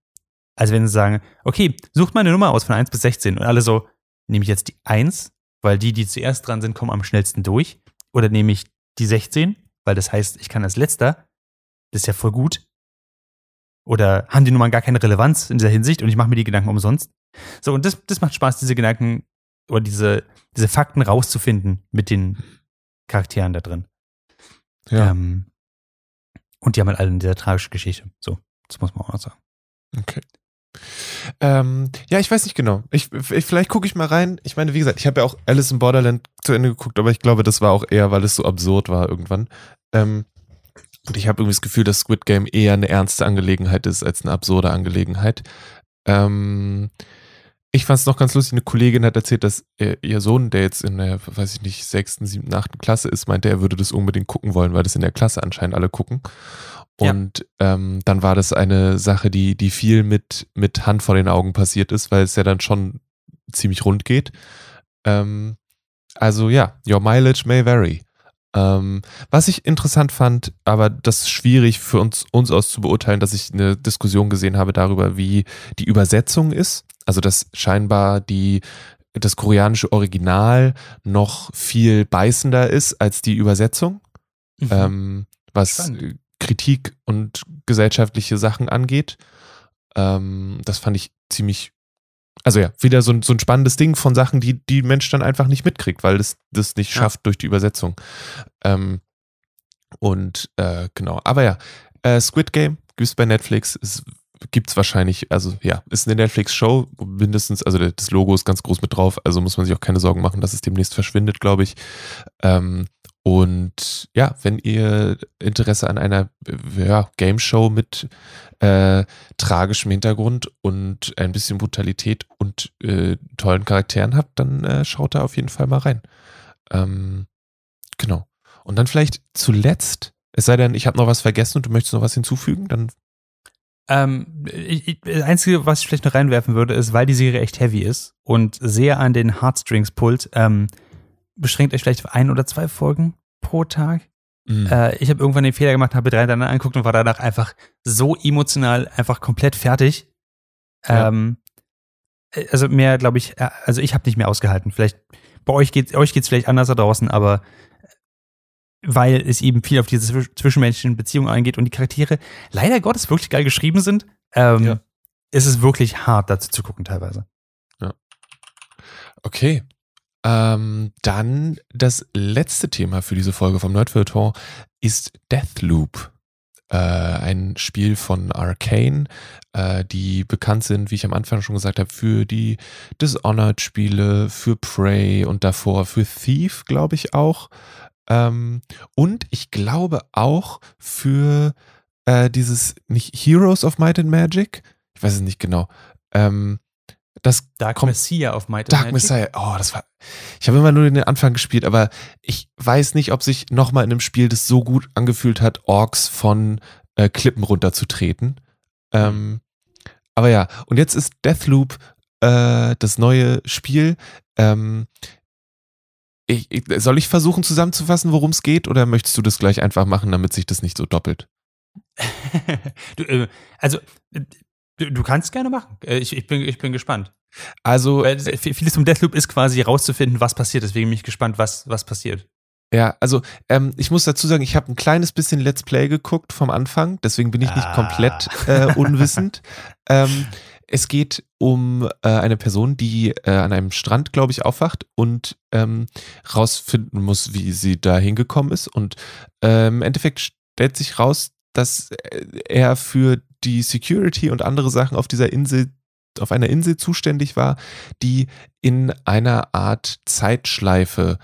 S3: Also wenn sie sagen, okay, sucht mal eine Nummer aus von 1 bis 16 und alle so, nehme ich jetzt die 1, weil die, die zuerst dran sind, kommen am schnellsten durch. Oder nehme ich die 16, weil das heißt, ich kann als letzter. Das ist ja voll gut. Oder haben die Nummern gar keine Relevanz in dieser Hinsicht und ich mache mir die Gedanken umsonst. So, und das, das macht Spaß, diese Gedanken oder diese, diese Fakten rauszufinden mit den Charakteren da drin.
S2: Ja.
S3: Ähm, und die haben halt alle eine sehr tragische Geschichte. So, das muss man auch noch sagen.
S2: Okay. Ähm, ja, ich weiß nicht genau. Ich, ich, vielleicht gucke ich mal rein. Ich meine, wie gesagt, ich habe ja auch Alice in Borderland zu Ende geguckt, aber ich glaube, das war auch eher, weil es so absurd war irgendwann. Ähm, und ich habe irgendwie das Gefühl, dass Squid Game eher eine ernste Angelegenheit ist als eine absurde Angelegenheit. Ähm, ich fand es noch ganz lustig, eine Kollegin hat erzählt, dass ihr, ihr Sohn, der jetzt in der, weiß ich nicht, sechsten, siebten, achten Klasse ist, meinte, er würde das unbedingt gucken wollen, weil das in der Klasse anscheinend alle gucken.
S3: Ja.
S2: Und ähm, dann war das eine Sache, die, die viel mit, mit Hand vor den Augen passiert ist, weil es ja dann schon ziemlich rund geht. Ähm, also ja, your mileage may vary. Ähm, was ich interessant fand, aber das ist schwierig für uns, uns aus zu beurteilen, dass ich eine Diskussion gesehen habe darüber, wie die Übersetzung ist. Also dass scheinbar die, das koreanische Original noch viel beißender ist als die Übersetzung, ähm, was
S3: Spannend.
S2: Kritik und gesellschaftliche Sachen angeht. Ähm, das fand ich ziemlich, also ja, wieder so ein, so ein spannendes Ding von Sachen, die die Mensch dann einfach nicht mitkriegt, weil es das nicht
S3: Ja.
S2: schafft durch die Übersetzung. Ähm, und äh, genau, aber ja, äh, Squid Game gibt es bei Netflix, es gibt's wahrscheinlich, also ja, ist eine Netflix-Show, mindestens, also das Logo ist ganz groß mit drauf, also muss man sich auch keine Sorgen machen, dass es demnächst verschwindet, glaube ich. Ähm, und ja, wenn ihr Interesse an einer ja, Game Show mit äh, tragischem Hintergrund und ein bisschen Brutalität und äh, tollen Charakteren habt, dann äh, schaut da auf jeden Fall mal rein. Ähm, genau. Und dann vielleicht zuletzt, es sei denn, ich habe noch was vergessen und du möchtest noch was hinzufügen, dann
S3: Ähm, ich, das Einzige, was ich vielleicht noch reinwerfen würde, ist, weil die Serie echt heavy ist und sehr an den Heartstrings pullt, ähm, beschränkt euch vielleicht auf ein oder zwei Folgen pro Tag.
S2: Mhm.
S3: Äh, ich habe irgendwann den Fehler gemacht, habe drei hintereinander angeguckt und war danach einfach so emotional, einfach komplett fertig.
S2: Ja.
S3: Ähm, äh, also mehr, glaube ich, äh, also ich habe nicht mehr ausgehalten. Vielleicht bei euch geht euch geht's vielleicht anders da draußen, aber weil es eben viel auf diese zwisch- zwischenmenschlichen Beziehungen eingeht und die Charaktere leider Gottes wirklich geil geschrieben sind, ähm,
S2: Ja.
S3: ist es wirklich hart dazu zu gucken teilweise.
S2: Okay. Ähm, dann das letzte Thema für diese Folge vom Nerdfilter ist Deathloop. Äh, ein Spiel von Arcane, äh, die bekannt sind, wie ich am Anfang schon gesagt habe, für die Dishonored-Spiele, für Prey und davor für Thief, glaube ich auch. Ähm, und ich glaube auch für äh, dieses, nicht Heroes of Might and Magic, ich weiß es nicht genau, ähm, das
S3: Dark
S2: kommt,
S3: Messiah auf Might and
S2: Dark
S3: Magic.
S2: Messiah, oh, das war, ich habe immer nur den Anfang gespielt, aber ich weiß nicht, ob sich nochmal in einem Spiel das so gut angefühlt hat, Orks von äh, Klippen runterzutreten. Ähm, aber ja, und jetzt ist Deathloop äh, das neue Spiel. Ähm, ich, ich, soll ich versuchen zusammenzufassen, worum es geht, oder möchtest du das gleich einfach machen, damit sich das nicht so doppelt? [laughs]
S3: du, äh, also, äh, du, du kannst gerne machen. Äh, Ich, ich, bin, ich bin gespannt.
S2: Also,
S3: Weil es- vieles vom Deathloop ist quasi herauszufinden, was passiert. Deswegen bin ich gespannt, was, was passiert.
S2: ja, also ähm, ich muss dazu sagen, ich habe ein kleines bisschen Let's Play geguckt vom Anfang, deswegen bin ich nicht
S3: Ah.
S2: komplett äh, unwissend. [laughs] ähm, es geht um äh, eine Person, die äh, an einem Strand, glaube ich, aufwacht und ähm, rausfinden muss, wie sie da hingekommen ist. Und ähm, im Endeffekt stellt sich raus, dass äh, er für die Security und andere Sachen auf dieser Insel, auf einer Insel zuständig war, die in einer Art Zeitschleife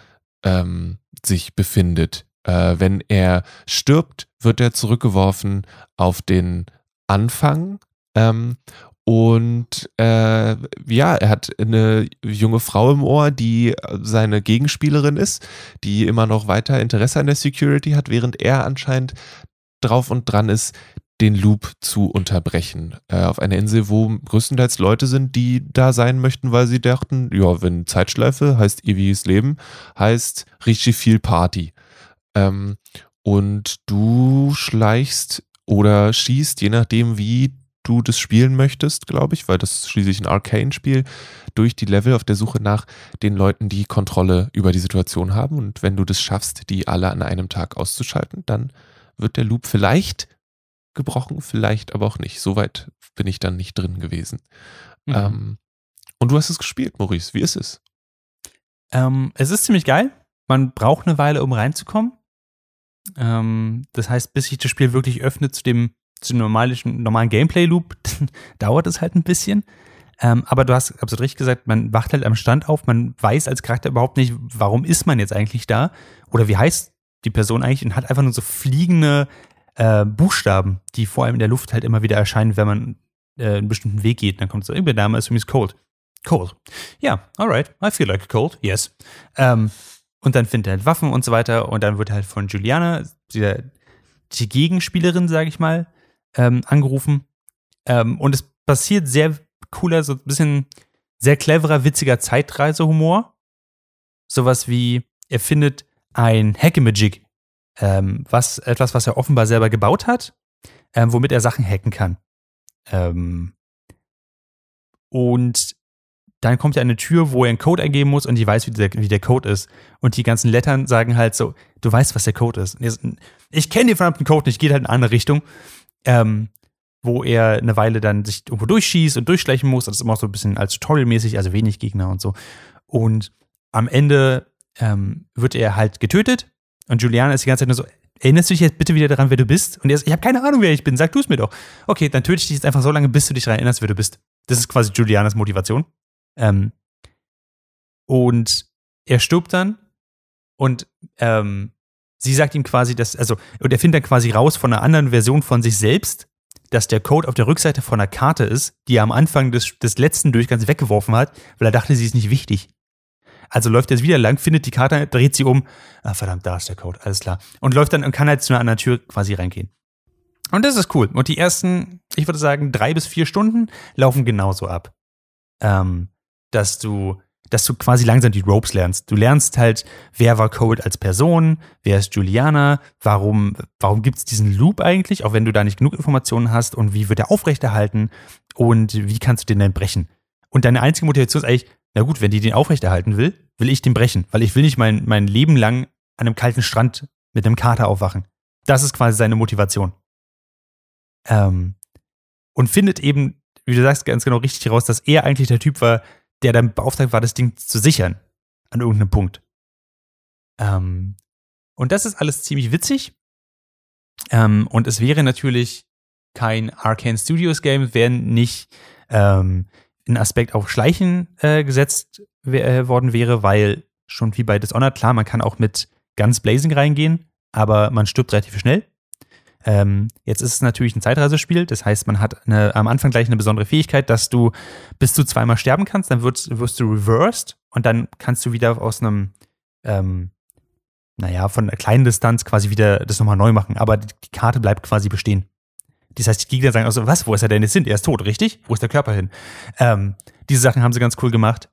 S2: ähm, sich befindet. Äh, wenn er stirbt, wird er zurückgeworfen auf den Anfang. Ähm, und äh, ja, er hat eine junge Frau im Ohr, die seine Gegenspielerin ist, die immer noch weiter Interesse an der Security hat, während er anscheinend drauf und dran ist, den Loop zu unterbrechen. Äh, auf einer Insel, wo größtenteils Leute sind, die da sein möchten, weil sie dachten, ja, wenn Zeitschleife heißt ewiges Leben, heißt richtig viel Party. Ähm, und du schleichst oder schießt, je nachdem, wie du das spielen möchtest, glaube ich, weil das ist schließlich ein Arcane-Spiel, durch die Level auf der Suche nach den Leuten, die Kontrolle über die Situation haben. Und wenn du das schaffst, die alle an einem Tag auszuschalten, dann wird der Loop vielleicht gebrochen, vielleicht aber auch nicht. Soweit bin ich dann nicht drin gewesen.
S3: Mhm.
S2: Ähm, und du hast es gespielt, Maurice. Wie ist es?
S3: Ähm, es ist ziemlich geil. Man braucht eine Weile, um reinzukommen. Ähm, das heißt, bis sich das Spiel wirklich öffnet zu dem, zu normalen, normalen Gameplay-Loop, [laughs] dauert es halt ein bisschen. Ähm, aber du hast absolut richtig gesagt, man wacht halt am Stand auf, man weiß als Charakter überhaupt nicht, warum ist man jetzt eigentlich da oder wie heißt die Person eigentlich und hat einfach nur so fliegende äh, Buchstaben, die vor allem in der Luft halt immer wieder erscheinen, wenn man äh, einen bestimmten Weg geht. Dann kommt so, der Name ist übrigens Cold. Cold. Ja, alright, I feel like cold, yes. Ähm, und dann findet er halt Waffen und so weiter und dann wird halt von Juliana, der, die Gegenspielerin, sage ich mal, ähm, angerufen. Ähm, und es passiert sehr cooler, so ein bisschen sehr cleverer, witziger Zeitreisehumor. Sowas wie, er findet ein Hackemagic, ähm, was, etwas, was er offenbar selber gebaut hat, ähm, womit er Sachen hacken kann. Ähm, und dann kommt an eine Tür, wo er einen Code eingeben muss und die weiß, wie der, wie der Code ist. Und die ganzen Lettern sagen halt so, du weißt, was der Code ist. Und Ich kenne den verdammten Code nicht, geht halt in eine andere Richtung. Ähm, wo er eine Weile dann sich irgendwo durchschießt und durchschleichen muss. Das ist immer so ein bisschen als Tutorial-mäßig, also wenig Gegner und so. Und am Ende ähm, wird er halt getötet und Juliana ist die ganze Zeit nur so, erinnerst du dich jetzt bitte wieder daran, wer du bist? Und er ist, ich habe keine Ahnung, wer ich bin, sag du es mir doch. Okay, dann töte ich dich jetzt einfach so lange, bis du dich daran erinnerst, wer du bist. Das ist quasi Julianas Motivation. Ähm, und er stirbt dann und ähm, sie sagt ihm quasi, dass, also, und er findet dann quasi raus von einer anderen Version von sich selbst, dass der Code auf der Rückseite von einer Karte ist, die er am Anfang des, des letzten Durchgangs weggeworfen hat, weil er dachte, sie ist nicht wichtig. Also läuft er wieder lang, findet die Karte, dreht sie um. Ah, verdammt, da ist der Code, alles klar. Und läuft dann und kann halt zu einer anderen Tür quasi reingehen. Und das ist cool. Und die ersten, ich würde sagen, drei bis vier Stunden laufen genauso ab. Ähm, dass du, dass du quasi langsam die Ropes lernst. Du lernst halt, wer war Code als Person, wer ist Juliana, warum, warum gibt es diesen Loop eigentlich, auch wenn du da nicht genug Informationen hast und wie wird er aufrechterhalten und wie kannst du den denn brechen. Und deine einzige Motivation ist eigentlich, na gut, wenn die den aufrechterhalten will, will ich den brechen, weil ich will nicht mein, mein Leben lang an einem kalten Strand mit einem Kater aufwachen. Das ist quasi seine Motivation. Ähm, und findet eben, wie du sagst, ganz genau richtig heraus, dass er eigentlich der Typ war, der dann beauftragt war, das Ding zu sichern. An irgendeinem Punkt. Ähm, und das ist alles ziemlich witzig. Ähm, und es wäre natürlich kein Arcane Studios Game, wenn nicht ähm, ein Aspekt auf Schleichen äh, gesetzt äh, worden wäre, weil schon wie bei Dishonored, klar, man kann auch mit ganz blazing reingehen, aber man stirbt relativ schnell. Ähm, jetzt ist es natürlich ein Zeitreisespiel, das heißt, man hat eine, am Anfang gleich eine besondere Fähigkeit, dass du bis zu zweimal sterben kannst, dann wirst, wirst du reversed und dann kannst du wieder aus einem, ähm, naja, von einer kleinen Distanz quasi wieder das nochmal neu machen, aber die, die Karte bleibt quasi bestehen. Das heißt, die Gegner sagen also, was, wo ist er denn jetzt hin? Er ist tot, richtig? Wo ist der Körper hin? Ähm, diese Sachen haben sie ganz cool gemacht.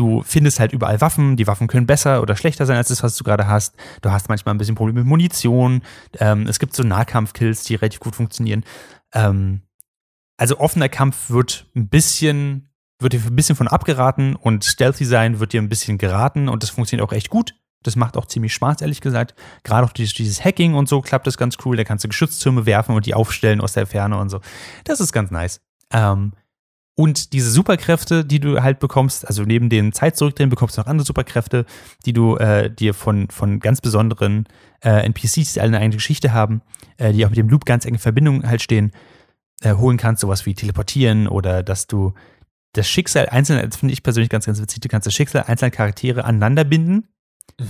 S3: Du findest halt überall Waffen. Die Waffen können besser oder schlechter sein als das, was du gerade hast. Du hast manchmal ein bisschen Probleme mit Munition. Ähm, es gibt so Nahkampfkills, die relativ gut funktionieren. Ähm, also offener Kampf wird ein bisschen, wird dir ein bisschen von abgeraten und Stealthy sein wird dir ein bisschen geraten und das funktioniert auch echt gut. Das macht auch ziemlich Spaß, ehrlich gesagt. Gerade auch dieses, dieses Hacking und so klappt das ganz cool. Da kannst du Geschütztürme werfen und die aufstellen aus der Ferne und so. Das ist ganz nice. Ähm, und diese Superkräfte, die du halt bekommst, also neben den Zeit zurückdrehen, bekommst du noch andere Superkräfte, die du äh, dir von, von ganz besonderen äh, NPCs, die alle eine eigene Geschichte haben, äh, die auch mit dem Loop ganz eng in Verbindung halt stehen, äh, holen kannst. Sowas wie teleportieren oder dass du das Schicksal einzelner, das finde ich persönlich ganz, ganz witzig, du kannst das Schicksal einzelner Charaktere aneinander binden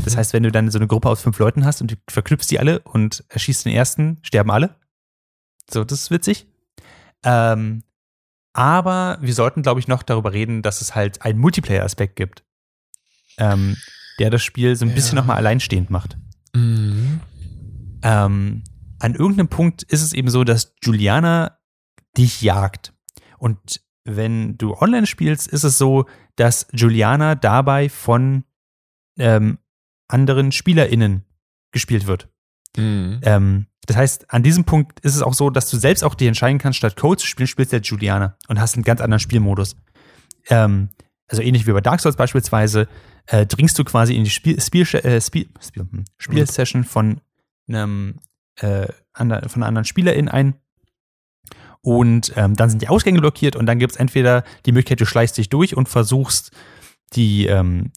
S3: das heißt, wenn du dann so eine Gruppe aus fünf Leuten hast und du verknüpfst die alle und erschießt den ersten, sterben alle. So, das ist witzig. Ähm, aber wir sollten, glaube ich, noch darüber reden, dass es halt einen Multiplayer-Aspekt gibt, ähm, der das Spiel so ein bisschen
S2: Ja.
S3: nochmal alleinstehend macht.
S2: Mhm.
S3: Ähm, an irgendeinem Punkt ist es eben so, dass Juliana dich jagt. Und wenn du online spielst, ist es so, dass Juliana dabei von ähm, anderen SpielerInnen gespielt wird.
S2: Mhm.
S3: Ähm, das heißt, an diesem Punkt ist es auch so, dass du selbst auch dir entscheiden kannst, statt Code zu spielen, spielst du jetzt Juliana und hast einen ganz anderen Spielmodus. Ähm, also ähnlich wie bei Dark Souls beispielsweise, äh, dringst du quasi in die Spiel, Spiel, äh, Spiel, Spiel, hm, Spielsession von einem äh, ander, von einer anderen SpielerIn ein. Und ähm, dann sind die Ausgänge blockiert und dann gibt es entweder die Möglichkeit, du schleichst dich durch und versuchst, die, ähm,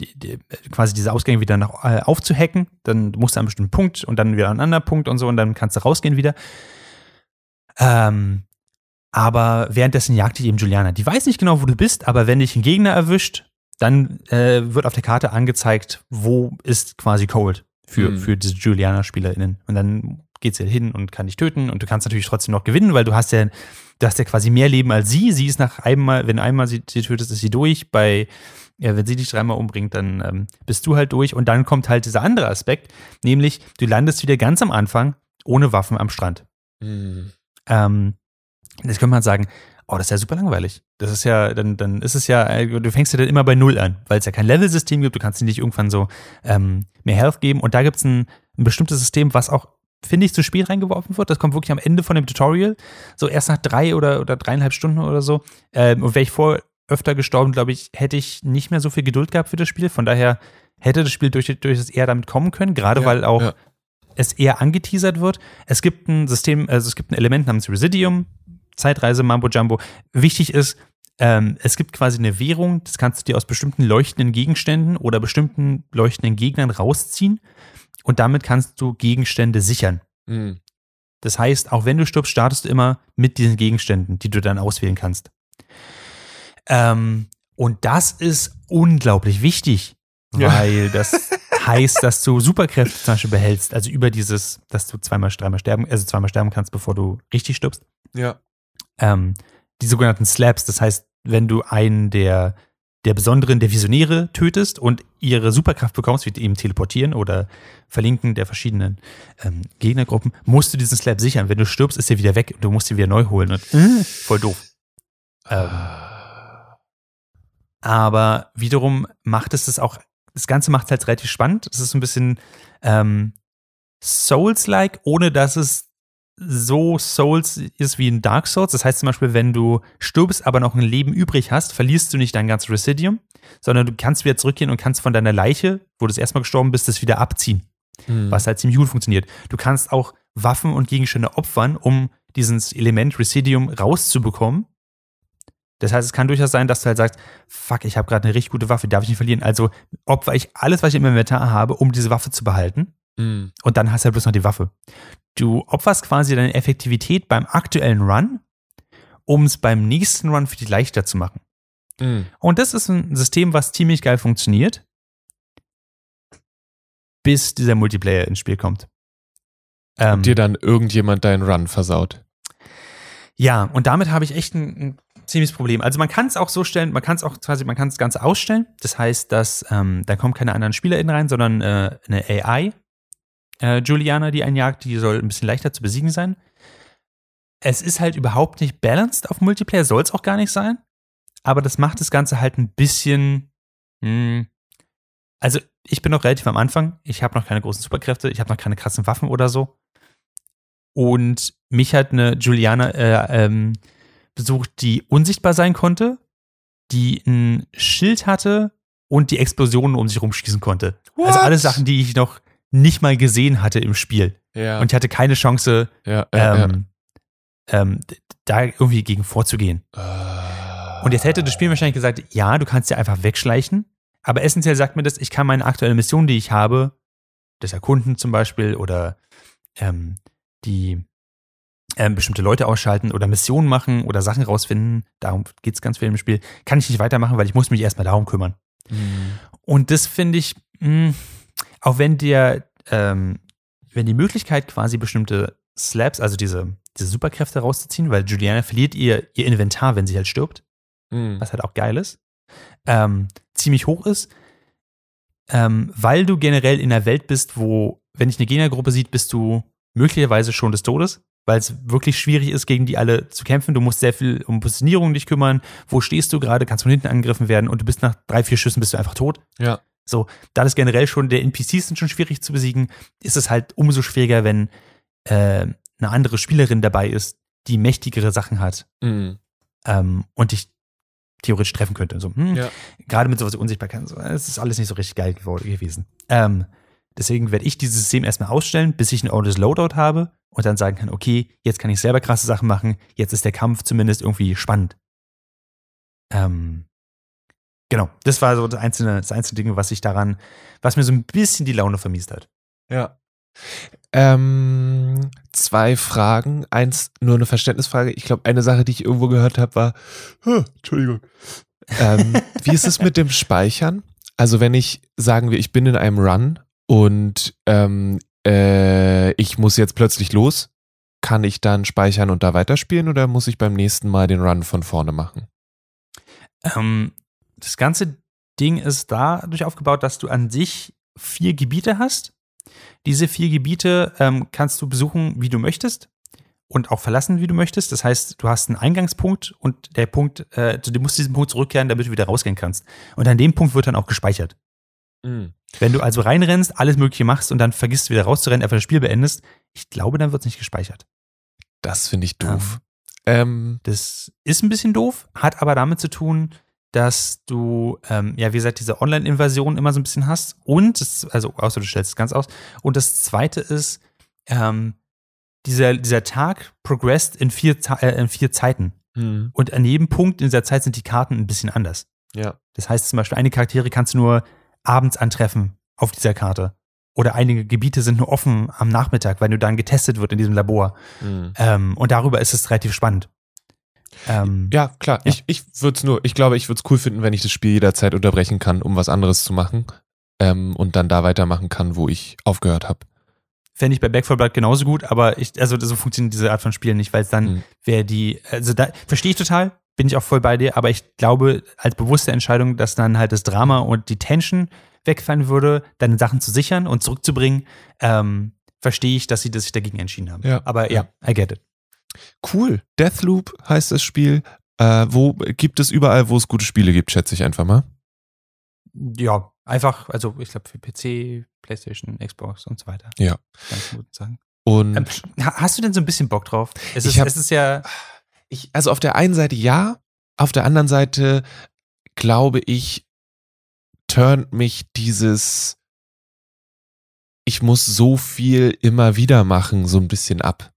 S3: die, die, quasi diese Ausgänge wieder nach, äh, aufzuhacken. Dann musst du an einen bestimmten Punkt und dann wieder an einen anderen Punkt und so und dann kannst du rausgehen wieder. Ähm, aber währenddessen jagt dich eben Juliana. Die weiß nicht genau, wo du bist, aber wenn dich ein Gegner erwischt, dann äh, wird auf der Karte angezeigt, wo ist quasi Cold für,
S2: Mhm.
S3: für diese Juliana-SpielerInnen. Und dann geht sie hin und kann dich töten und du kannst natürlich trotzdem noch gewinnen, weil du hast ja, du hast ja quasi mehr Leben als sie. Sie ist nach einmal, wenn einmal sie, sie tötest, ist sie durch. Bei, ja, wenn sie dich dreimal umbringt, dann ähm, bist du halt durch. Und dann kommt halt dieser andere Aspekt, nämlich du landest wieder ganz am Anfang ohne Waffen am Strand.
S2: Mhm.
S3: Ähm, jetzt könnte man sagen, oh, das ist ja super langweilig. Das ist ja, dann, dann ist es ja, äh, du fängst ja dann immer bei Null an, weil es ja kein Level-System gibt, du kannst dir nicht irgendwann so ähm, mehr Health geben. Und da gibt es ein, ein bestimmtes System, was auch, finde ich, zu spät reingeworfen wird. Das kommt wirklich am Ende von dem Tutorial. So erst nach drei oder, oder dreieinhalb Stunden oder so. Ähm, und wäre ich vor öfter gestorben, glaube ich, hätte ich nicht mehr so viel Geduld gehabt für das Spiel. Von daher hätte das Spiel durch, durch das eher damit kommen können, gerade
S2: Ja,
S3: weil auch
S2: ja.
S3: es eher angeteasert wird. Es gibt ein System, also es gibt ein Element namens Residium, Zeitreise, Mambo Jumbo. Wichtig ist, ähm, es gibt quasi eine Währung, das kannst du dir aus bestimmten leuchtenden Gegenständen oder bestimmten leuchtenden Gegnern rausziehen und damit kannst du Gegenstände sichern.
S2: Mhm.
S3: Das heißt, auch wenn du stirbst, startest du immer mit diesen Gegenständen, die du dann auswählen kannst. Ähm, und das ist unglaublich wichtig,
S2: Ja.
S3: weil das [laughs] heißt, dass du Superkräfte zum Beispiel behältst, also über dieses, dass du zweimal, dreimal sterben, also zweimal sterben kannst, bevor du richtig stirbst.
S2: Ja.
S3: Ähm, die sogenannten Slaps, das heißt, wenn du einen der, der Besonderen, der Visionäre tötest und ihre Superkraft bekommst, wie eben teleportieren oder Verlinken der verschiedenen ähm, Gegnergruppen, musst du diesen Slap sichern. Wenn du stirbst, ist er wieder weg und du musst ihn wieder neu holen. Und, voll doof. Ähm, aber wiederum macht es das auch, das Ganze macht es halt relativ spannend. Es ist so ein bisschen ähm, Souls-like, ohne dass es so Souls ist wie in Dark Souls. Das heißt zum Beispiel, wenn du stirbst, aber noch ein Leben übrig hast, verlierst du nicht dein ganzes Residium, sondern du kannst wieder zurückgehen und kannst von deiner Leiche, wo du das erstmal gestorben bist, das wieder abziehen
S2: Mhm.
S3: was halt ziemlich gut funktioniert. Du kannst auch Waffen und Gegenstände opfern, um dieses Element Residium rauszubekommen. Das heißt, es kann durchaus sein, dass du halt sagst, fuck, ich habe gerade eine richtig gute Waffe, darf ich nicht verlieren. Also opfer ich alles, was ich im Inventar habe, um diese Waffe zu behalten.
S2: Mhm.
S3: Und dann hast du halt bloß noch die Waffe. Du opferst quasi deine Effektivität beim aktuellen Run, um es beim nächsten Run für dich leichter zu machen.
S2: Mhm.
S3: Und das ist ein System, was ziemlich geil funktioniert. bis dieser Multiplayer ins Spiel kommt. Ähm,
S2: Und dir dann irgendjemand deinen Run versaut.
S3: Ja, und damit habe ich echt ein, ein ziemliches Problem. Also man kann es auch so stellen, man kann es auch quasi, man kann das Ganze ausstellen. Das heißt, dass ähm, da kommen keine anderen SpielerInnen rein, sondern äh, eine AI, äh, Juliana, die einen jagt, die soll ein bisschen leichter zu besiegen sein. Es ist halt überhaupt nicht balanced auf Multiplayer, soll es auch gar nicht sein. Aber das macht das Ganze halt ein bisschen. Mh, also, ich bin noch relativ am Anfang. Ich habe noch keine großen Superkräfte, ich habe noch keine krassen Waffen oder so. Und mich hat eine Juliana äh, ähm, besucht, die unsichtbar sein konnte, die ein Schild hatte und die Explosionen um sich rumschießen konnte. Also
S2: What?
S3: alle Sachen, die ich noch nicht mal gesehen hatte im Spiel.
S2: Ja.
S3: Und ich hatte keine Chance,
S2: ja, ja,
S3: ähm, ähm, da irgendwie gegen vorzugehen.
S2: ja.
S3: Und jetzt hätte das Spiel wahrscheinlich gesagt, ja, du kannst ja einfach wegschleichen. Aber essentiell sagt mir das, ich kann meine aktuelle Mission, die ich habe, das Erkunden zum Beispiel oder ähm, die ähm, bestimmte Leute ausschalten oder Missionen machen oder Sachen rausfinden, darum geht es ganz viel im Spiel, kann ich nicht weitermachen, weil ich muss mich erstmal darum kümmern.
S2: Mhm.
S3: Und das finde ich, mh, auch wenn dir, ähm, wenn die Möglichkeit quasi bestimmte Slaps, also diese, diese Superkräfte rauszuziehen, weil Juliana verliert ihr, ihr Inventar, wenn sie halt stirbt,
S2: Mhm.
S3: was halt auch geil ist, ähm, ziemlich hoch ist, ähm, weil du generell in einer Welt bist, wo, wenn dich eine Gegnergruppe sieht, bist du möglicherweise schon des Todes, weil es wirklich schwierig ist, gegen die alle zu kämpfen. Du musst sehr viel um Positionierung dich kümmern. Wo stehst du gerade? Kannst von hinten angegriffen werden und du bist nach drei, vier Schüssen bist du einfach tot.
S2: Ja.
S3: So, da das generell schon, der NPCs sind schon schwierig zu besiegen, ist es halt umso schwieriger, wenn äh, eine andere Spielerin dabei ist, die mächtigere Sachen hat
S2: Mhm.
S3: ähm, und dich theoretisch treffen könnte. So, hm,
S2: Ja.
S3: Gerade mit sowas wie Unsichtbarkeit, es ist alles nicht so richtig geil gewesen. Ähm, deswegen werde ich dieses System erstmal ausstellen, bis ich ein ordentliches Loadout habe und dann sagen kann, okay, jetzt kann ich selber krasse Sachen machen, jetzt ist der Kampf zumindest irgendwie spannend. Ähm, genau, das war so das einzelne, das einzelne Ding, was ich daran, was mir so ein bisschen die Laune vermiest hat.
S2: Ja. Ähm, zwei Fragen. Eins, nur eine Verständnisfrage. Ich glaube, eine Sache, die ich irgendwo gehört habe, war, Huh, Entschuldigung. Ähm, wie ist es mit dem Speichern? Also, wenn ich, sagen wir, ich bin in einem Run und ähm, äh, ich muss jetzt plötzlich los, kann ich dann speichern und da weiterspielen oder muss ich beim nächsten Mal den Run von vorne machen?
S3: Ähm, das ganze Ding ist dadurch aufgebaut, dass du an sich vier Gebiete hast. Diese vier Gebiete ähm, kannst du besuchen, wie du möchtest und auch verlassen, wie du möchtest. Das heißt, du hast einen Eingangspunkt und der Punkt, äh, du musst diesen Punkt zurückkehren, damit du wieder rausgehen kannst. Und an dem Punkt wird dann auch gespeichert. Wenn du also reinrennst, alles Mögliche machst und dann vergisst wieder rauszurennen, einfach das Spiel beendest, ich glaube, dann wird es nicht gespeichert.
S2: Das finde ich doof. Ähm,
S3: Das ist ein bisschen doof, hat aber damit zu tun, dass du, ähm, ja, wie gesagt, diese Online-Invasion immer so ein bisschen hast. Und, das, also, außer du stellst es ganz aus. Und das zweite ist, ähm, dieser, dieser Tag progressed in vier, äh, in vier Zeiten.
S2: hm,
S3: Und an jedem Punkt in dieser Zeit sind die Karten ein bisschen anders.
S2: ja.
S3: Das heißt zum Beispiel, einige Charaktere kannst du nur abends antreffen auf dieser Karte. Oder einige Gebiete sind nur offen am Nachmittag, weil du dann getestet wird in diesem Labor.
S2: Hm.
S3: Ähm, und darüber ist es relativ spannend. Ähm,
S2: Ja, klar.
S3: Ja.
S2: Ich, ich würde es nur, ich glaube, ich würde es cool finden, wenn ich das Spiel jederzeit unterbrechen kann, um was anderes zu machen. Ähm, und dann da weitermachen kann, wo ich aufgehört habe.
S3: Fände ich bei Back 4 Blood genauso gut, aber ich, also so funktioniert diese Art von Spielen nicht, weil es dann
S2: Mhm.
S3: wäre die, also da verstehe ich total, bin ich auch voll bei dir, aber ich glaube, als bewusste Entscheidung, dass dann halt das Drama und die Tension wegfallen würde, deine Sachen zu sichern und zurückzubringen, ähm, verstehe ich, dass sie das sich dagegen entschieden haben.
S2: Ja.
S3: Aber ja, I get it.
S2: Cool. Deathloop heißt das Spiel. Äh, wo gibt es überall, wo es gute Spiele gibt, schätze ich einfach mal.
S3: Ja, einfach, also ich glaube für PC, PlayStation, Xbox und so weiter.
S2: Ja.
S3: Ganz gut sagen.
S2: Und
S3: Ähm, ha- hast du denn so ein bisschen Bock drauf? Es
S2: Ich
S3: ist,
S2: hab-
S3: es ist ja,
S2: ich, also auf der einen Seite ja, auf der anderen Seite glaube ich, turnt mich dieses, ich muss so viel immer wieder machen, so ein bisschen ab.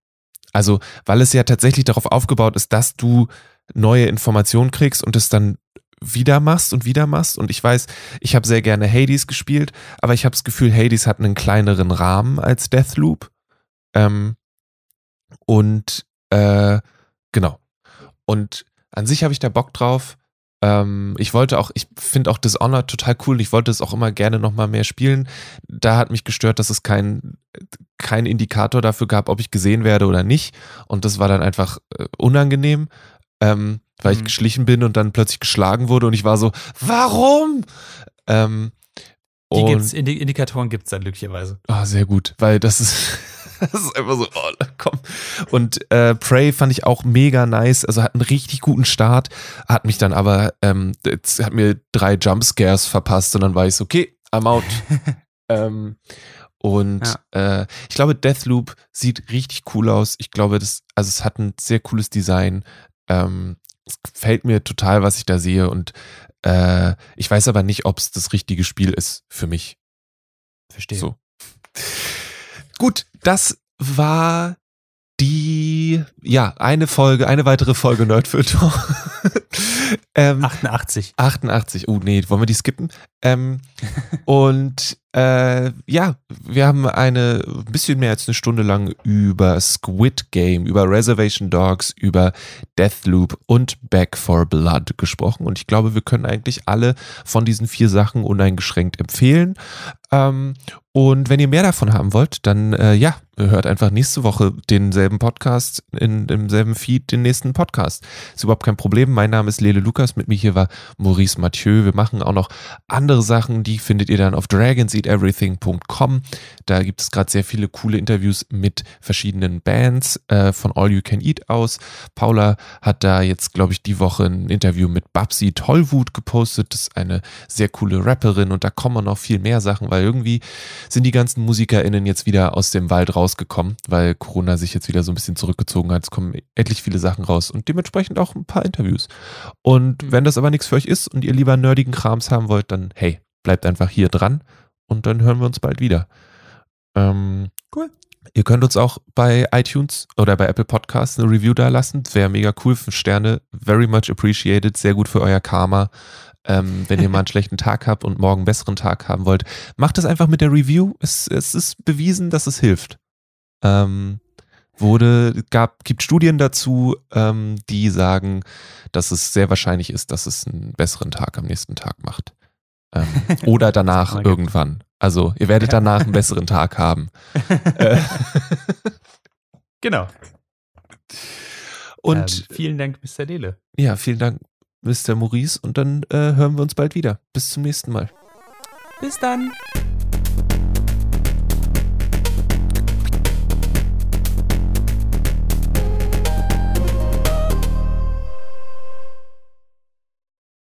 S2: Also, weil es ja tatsächlich darauf aufgebaut ist, dass du neue Informationen kriegst und es dann wieder machst und wieder machst. Und ich weiß, ich habe sehr gerne Hades gespielt, aber ich habe das Gefühl, Hades hat einen kleineren Rahmen als Deathloop. Ähm, und äh, genau. Und an sich habe ich da Bock drauf. Ähm, ich wollte auch, ich finde auch Dishonored total cool. Ich wollte es auch immer gerne nochmal mehr spielen. Da hat mich gestört, dass es kein, kein Indikator dafür gab, ob ich gesehen werde oder nicht. Und das war dann einfach äh, unangenehm, ähm, weil ich
S3: Mhm.
S2: geschlichen bin und dann plötzlich geschlagen wurde und ich war so, warum? Ähm,
S3: Die gibt's, Indi Indikatoren gibt es dann glücklicherweise.
S2: Ah, sehr gut, weil das ist, [laughs] das ist einfach so, oh, komm. Und äh, Prey fand ich auch mega nice, also hat einen richtig guten Start, hat mich dann aber, ähm, hat mir drei Jumpscares verpasst und dann war ich so, okay, I'm out. [laughs] ähm, und äh, ich glaube, Deathloop sieht richtig cool aus. Ich glaube, das, also es hat ein sehr cooles Design. Ähm, es gefällt mir total, was ich da sehe und äh, ich weiß aber nicht, ob es das richtige Spiel ist für mich.
S3: Verstehe.
S2: So. Gut, das war die, ja, eine Folge, eine weitere Folge Nerdfilter. [laughs] ähm,
S3: 88.
S2: 88. Oh nee, wollen wir die skippen? Ähm, [laughs] und äh, ja, wir haben eine ein bisschen mehr als eine Stunde lang über Squid Game, über Reservation Dogs, über Deathloop und Back for Blood gesprochen. Und ich glaube, wir können eigentlich alle von diesen vier Sachen uneingeschränkt empfehlen. Ähm, und wenn ihr mehr davon haben wollt, dann äh, ja, hört einfach nächste Woche denselben Podcast, in demselben Feed den nächsten Podcast. Ist überhaupt kein Problem. Mein Name ist Lele Lukas, mit mir hier war Maurice Mathieu. Wir machen auch noch andere Sachen, die findet ihr dann auf dragonseateverything.com. Da gibt es gerade sehr viele coole Interviews mit verschiedenen Bands äh, von All You Can Eat aus. Paula hat da jetzt, glaube ich, die Woche ein Interview mit Babsi Tollwut gepostet. Das ist eine sehr coole Rapperin und da kommen noch viel mehr Sachen, weil irgendwie sind die ganzen MusikerInnen jetzt wieder aus dem Wald rausgekommen, weil Corona sich jetzt wieder so ein bisschen zurückgezogen hat. Es kommen endlich viele Sachen raus und dementsprechend auch ein paar Interviews. Und wenn das aber nichts für euch ist und ihr lieber nerdigen Krams haben wollt, dann hey, bleibt einfach hier dran und dann hören wir uns bald wieder. Ähm,
S3: Cool.
S2: Ihr könnt uns auch bei iTunes oder bei Apple Podcasts eine Review da lassen. Wäre mega cool. Fünf Sterne. Very much appreciated. Sehr gut für euer Karma. Ähm, wenn ihr [laughs] mal einen schlechten Tag habt und morgen einen besseren Tag haben wollt, macht es einfach mit der Review. Es, es ist bewiesen, dass es hilft. Ähm, wurde, gab, gibt Studien dazu, ähm, die sagen, dass es sehr wahrscheinlich ist, dass es einen besseren Tag am nächsten Tag macht. Ähm, oder danach [laughs] irgendwann. Also ihr werdet
S3: Ja.
S2: danach einen besseren Tag haben. [laughs] Äh,
S3: Genau.
S2: und
S3: ähm, vielen Dank, Mr. Lele.
S2: ja, vielen Dank, Mr. Maurice. Und dann äh, hören wir uns bald wieder. Bis zum nächsten Mal.
S3: Bis dann.